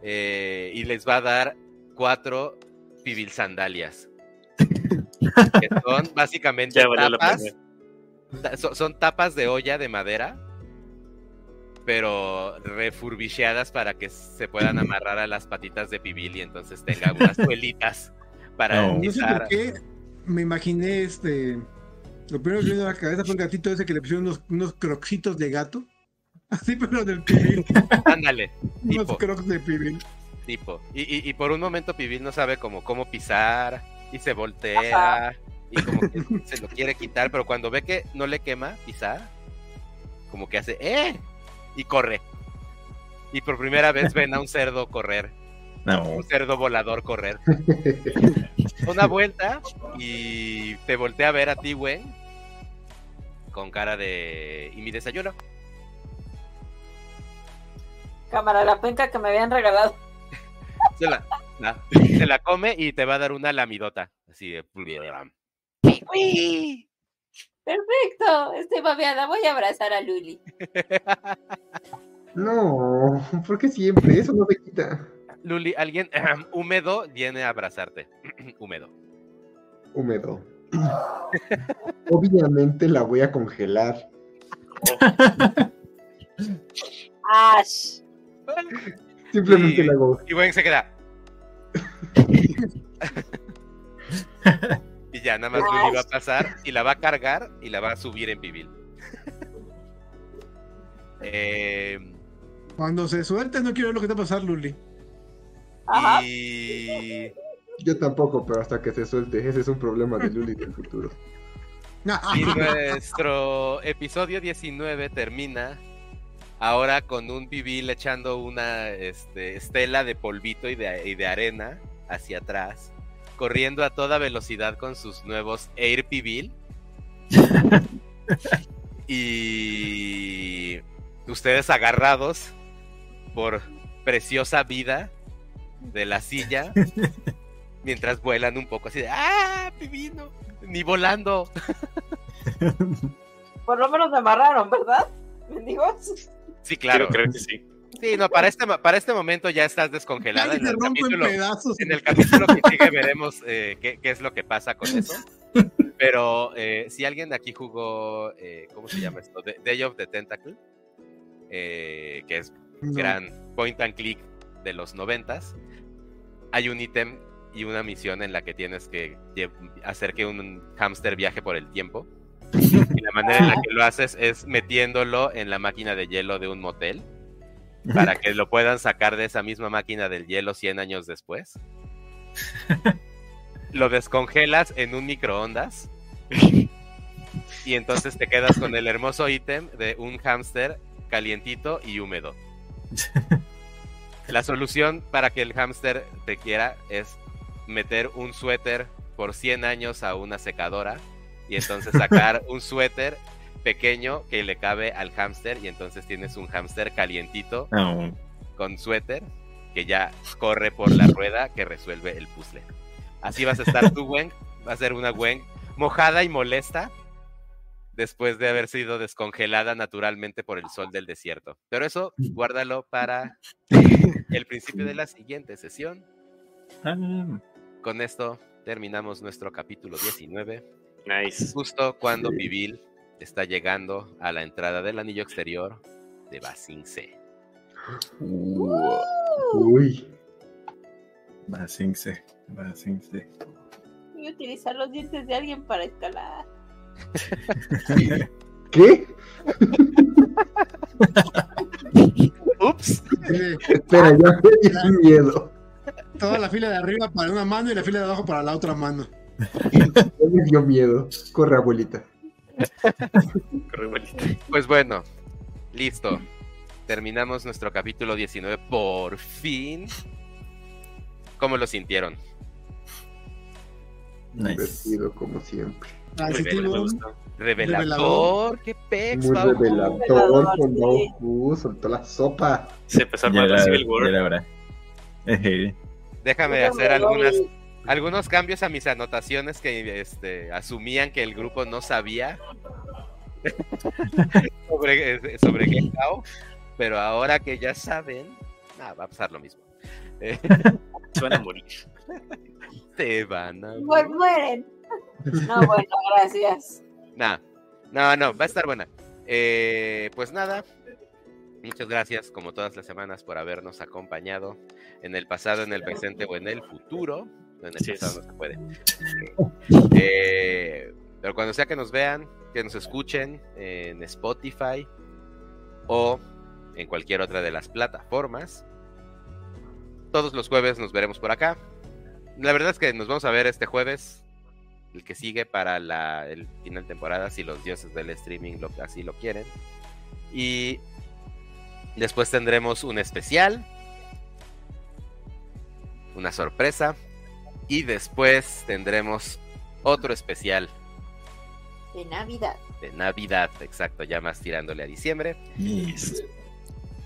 S1: Eh, y les va a dar cuatro pibil sandalias. que son básicamente tapas,
S3: pena.
S1: ta- so- son tapas de olla de madera, pero refurbisheadas para que se puedan amarrar a las patitas de pibil y entonces tenga unas suelitas para
S6: No.
S5: No sé por qué me imaginé este. Lo primero que me vino a la cabeza fue el gatito ese que le pusieron unos, unos croxitos de gato. Así, pero del pibil.
S1: Ándale,
S5: unos crocs de pibil.
S1: Tipo. Y, y- y por un momento Pibil no sabe cómo, cómo pisar y se voltea y como que se lo quiere quitar, pero cuando ve que no le quema pisar, como que hace ¡eh! y corre. Y por primera vez ven a un cerdo correr,
S6: No.
S1: un cerdo volador correr. Una vuelta y te voltea a ver a ti, güey, con cara de... ¿Y mi desayuno?
S4: Cámara, la penca que me habían regalado.
S1: Se la, la- se la come y te va a dar una lamidota. Así de... ¡Uy!
S4: Perfecto, estoy babeada. Voy a abrazar a Luli.
S2: No, ¿por qué siempre? Eso no se quita.
S1: Luli, alguien húmedo viene a abrazarte. húmedo.
S2: Húmedo. Obviamente la voy a congelar.
S4: Ash.
S2: Simplemente
S1: Y-
S2: la hago.
S1: Y Gwen se queda. y ya, nada más Luli va a pasar y la va a cargar y la va a subir en pibil. Eh,
S5: Cuando se suelte, no quiero ver lo que te va a pasar, Luli.
S4: Ajá.
S1: y
S2: Yo tampoco, pero hasta que se suelte. Ese es un problema de Luli del futuro.
S1: Y nuestro episodio 19 termina ahora con un pibil echando una este, estela de polvito y de, y de arena hacia atrás, corriendo a toda velocidad con sus nuevos Air Pibil. y ustedes agarrados por preciosa vida de la silla mientras vuelan un poco así de ¡Ah, pibino! Ni volando.
S4: Por lo menos me amarraron, ¿verdad? Mendigos.
S1: Sí, claro.
S3: Creo, creo que sí.
S1: Sí, no, para este, para este momento ya estás descongelada. En el,
S5: rompo en
S1: capítulo,
S5: pedazos.
S1: en el capítulo que sigue veremos eh, qué, qué es lo que pasa con eso. Pero eh, si alguien de aquí jugó, eh, ¿cómo se llama esto? The- Day of the Tentacle, eh, que es
S5: No.
S1: gran point and click de los noventas, hay un ítem y una misión en la que tienes que hacer que un hámster viaje por el tiempo. Y la manera en la que lo haces es metiéndolo en la máquina de hielo de un motel para que lo puedan sacar de esa misma máquina del hielo 100 años después. Lo descongelas en un microondas y entonces te quedas con el hermoso ítem de un hámster calientito y húmedo. La solución para que el hámster te quiera es meter un suéter por 100 años a una secadora y entonces sacar un suéter pequeño que le cabe al hámster y entonces tienes un hámster calientito
S6: No.
S1: con suéter que ya corre por la rueda que resuelve el puzzle. Así vas a estar tú, Gwen. Va a ser una Gwen mojada y molesta después de haber sido descongelada naturalmente por el sol del desierto. Pero eso guárdalo para el principio de la siguiente sesión.
S6: Ah,
S1: Con esto terminamos nuestro capítulo 19,
S3: Nice.
S1: justo cuando Pibil está llegando a la entrada del anillo exterior de Basing C.
S6: uh,
S2: Uy.
S6: Basingse, Basingse.
S4: Voy a utilizar los dientes de alguien para escalar.
S2: ¿Qué?
S1: ¡Ups!
S2: Espera, ya me miedo.
S5: toda la fila de arriba para una mano y la fila de abajo para la otra mano.
S2: Me dio miedo. Corre, abuelita.
S3: Corre, abuelita.
S1: Pues bueno, listo. Terminamos nuestro capítulo 19 por fin. ¿Cómo lo sintieron?
S6: Nice.
S2: Divertido, como siempre.
S5: Ah.
S1: Revelador,
S5: Revelador.
S1: qué pex,
S2: Muy revelador
S4: Revelador,
S2: con
S4: sí.
S2: Goku. Soltó la sopa.
S3: Se empezó a armar la Civil War.
S1: Déjame hacer algunas, algunos cambios a mis anotaciones que este, asumían que el grupo no sabía sobre, eh, sobre Gekao, pero ahora que ya saben, ah, va a pasar lo mismo.
S3: Se van a morir.
S1: te van a...
S4: Mu- mueren. No, bueno, gracias.
S1: Nah, no, no, va a estar buena. Eh, pues nada, muchas gracias como todas las semanas por habernos acompañado en el pasado, en el presente o en el futuro. En el
S3: es.
S1: pasado no se puede. Eh, pero cuando sea que nos vean, que nos escuchen en Spotify o en cualquier otra de las plataformas, todos los jueves nos veremos por acá. La verdad es que nos vamos a ver este jueves, el que sigue para la, el final de temporada, si los dioses del streaming lo, así lo quieren. Y después tendremos un especial, una sorpresa, y después tendremos otro especial
S4: De Navidad.
S1: de Navidad, exacto, ya más tirándole a diciembre.
S3: Yes.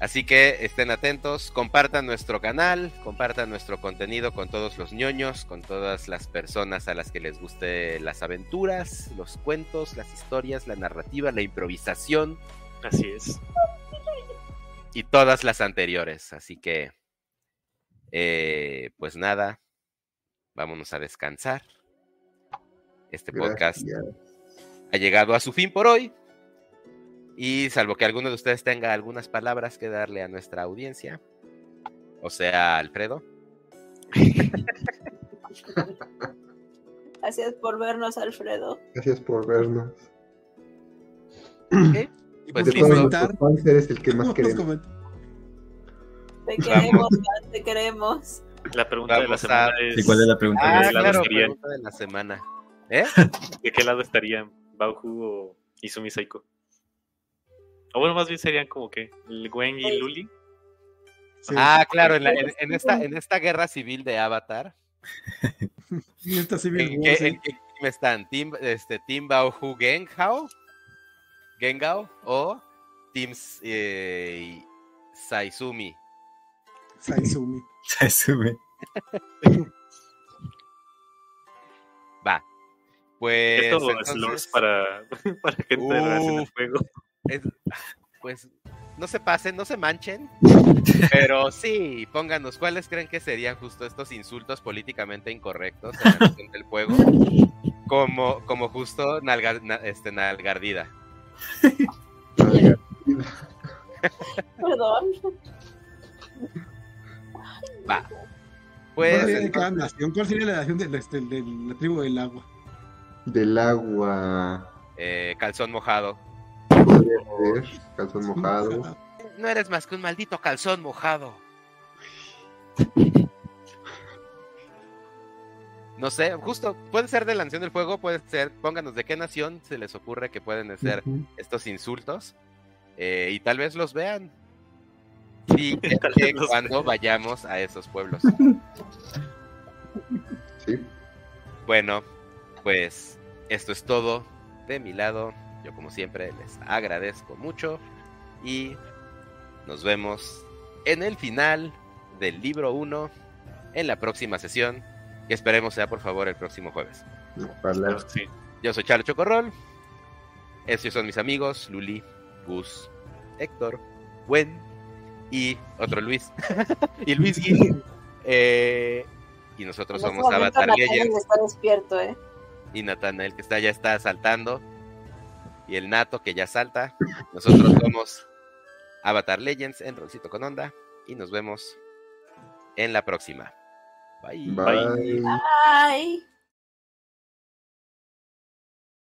S1: Así que estén atentos, compartan nuestro canal, compartan nuestro contenido con todos los ñoños, con todas las personas a las que les guste las aventuras, los cuentos, las historias, la narrativa, la improvisación
S3: Así es.
S1: y todas las anteriores. Así que, eh, pues nada, vámonos a descansar. Este podcast
S2: Gracias.
S1: ha llegado a su fin por hoy. Y salvo que alguno de ustedes tenga algunas palabras que darle a nuestra audiencia, o sea, Alfredo,
S4: Gracias por vernos, Alfredo.
S2: Gracias por vernos.
S1: ¿qué?
S5: Y
S1: Pues
S2: de
S5: comentar.
S2: eres el que más queremos.
S4: Te queremos, te queremos.
S3: La pregunta de la
S1: a-
S3: semana es:
S6: ¿Y cuál es la pregunta?
S1: Ah, claro,
S3: estarían?
S1: pregunta de la semana. ¿Eh?
S3: ¿de qué lado estarían Bauhu o Izumi Saiko? O bueno, más bien serían como que el Gwen y Luli.
S5: Sí.
S1: Ah, claro, en, la- en- en esta, en esta guerra civil de Avatar,
S5: Y esta Civil
S1: ¿en qué,
S5: sí.
S1: en qué team están? ¿Team, este, team Baohu Genghao? ¿Gengao? ¿O Team eh, Saizumi?
S5: Saizumi.
S6: Sube.
S1: Va. Pues.
S3: Esto es
S1: entonces-
S3: lores para, para gente nueva en el juego.
S1: es- pues no se pasen, no se manchen, pero sí, pónganos cuáles creen que serían justo estos insultos políticamente incorrectos en del juego, como, como justo nalga- na- este, nalgardida.
S4: Perdón.
S1: Va.
S5: ¿Cuál
S1: Pues
S5: sería de cada
S1: entonces,
S5: nación? ¿Cuál sería la nación de, este, de la tribu del agua?
S2: Del agua.
S1: eh, calzón mojado.
S2: Podría ser. Calzón mojado.
S1: No eres más que un maldito calzón mojado. No sé, justo, puede ser de la nación del fuego, puede ser, pónganos de qué nación se les ocurre que pueden ser estos insultos eh, y tal vez los vean. Sí,
S3: los
S1: cuando vayamos a esos pueblos.
S2: Sí.
S1: Bueno, pues esto es todo de mi lado. Yo como siempre les agradezco mucho y nos vemos en el final del libro 1 en la próxima sesión, que esperemos sea por favor el próximo jueves.
S2: Ojalá.
S3: Sí.
S1: Yo soy Charlo Chocorrol. Estos son mis amigos, Luli, Gus, Héctor, Gwen y otro Luis. y Luis Gil. Eh, y nosotros
S4: En este
S1: somos
S4: momento
S1: Avatar Legends.
S4: está despierto, ¿eh?
S1: Y Natanael que está, ya está saltando. Y el Nato que ya salta. Nosotros somos Avatar Legends en Rolcito con Onda. Y nos vemos en la próxima. Bye.
S2: Bye.
S4: Ay.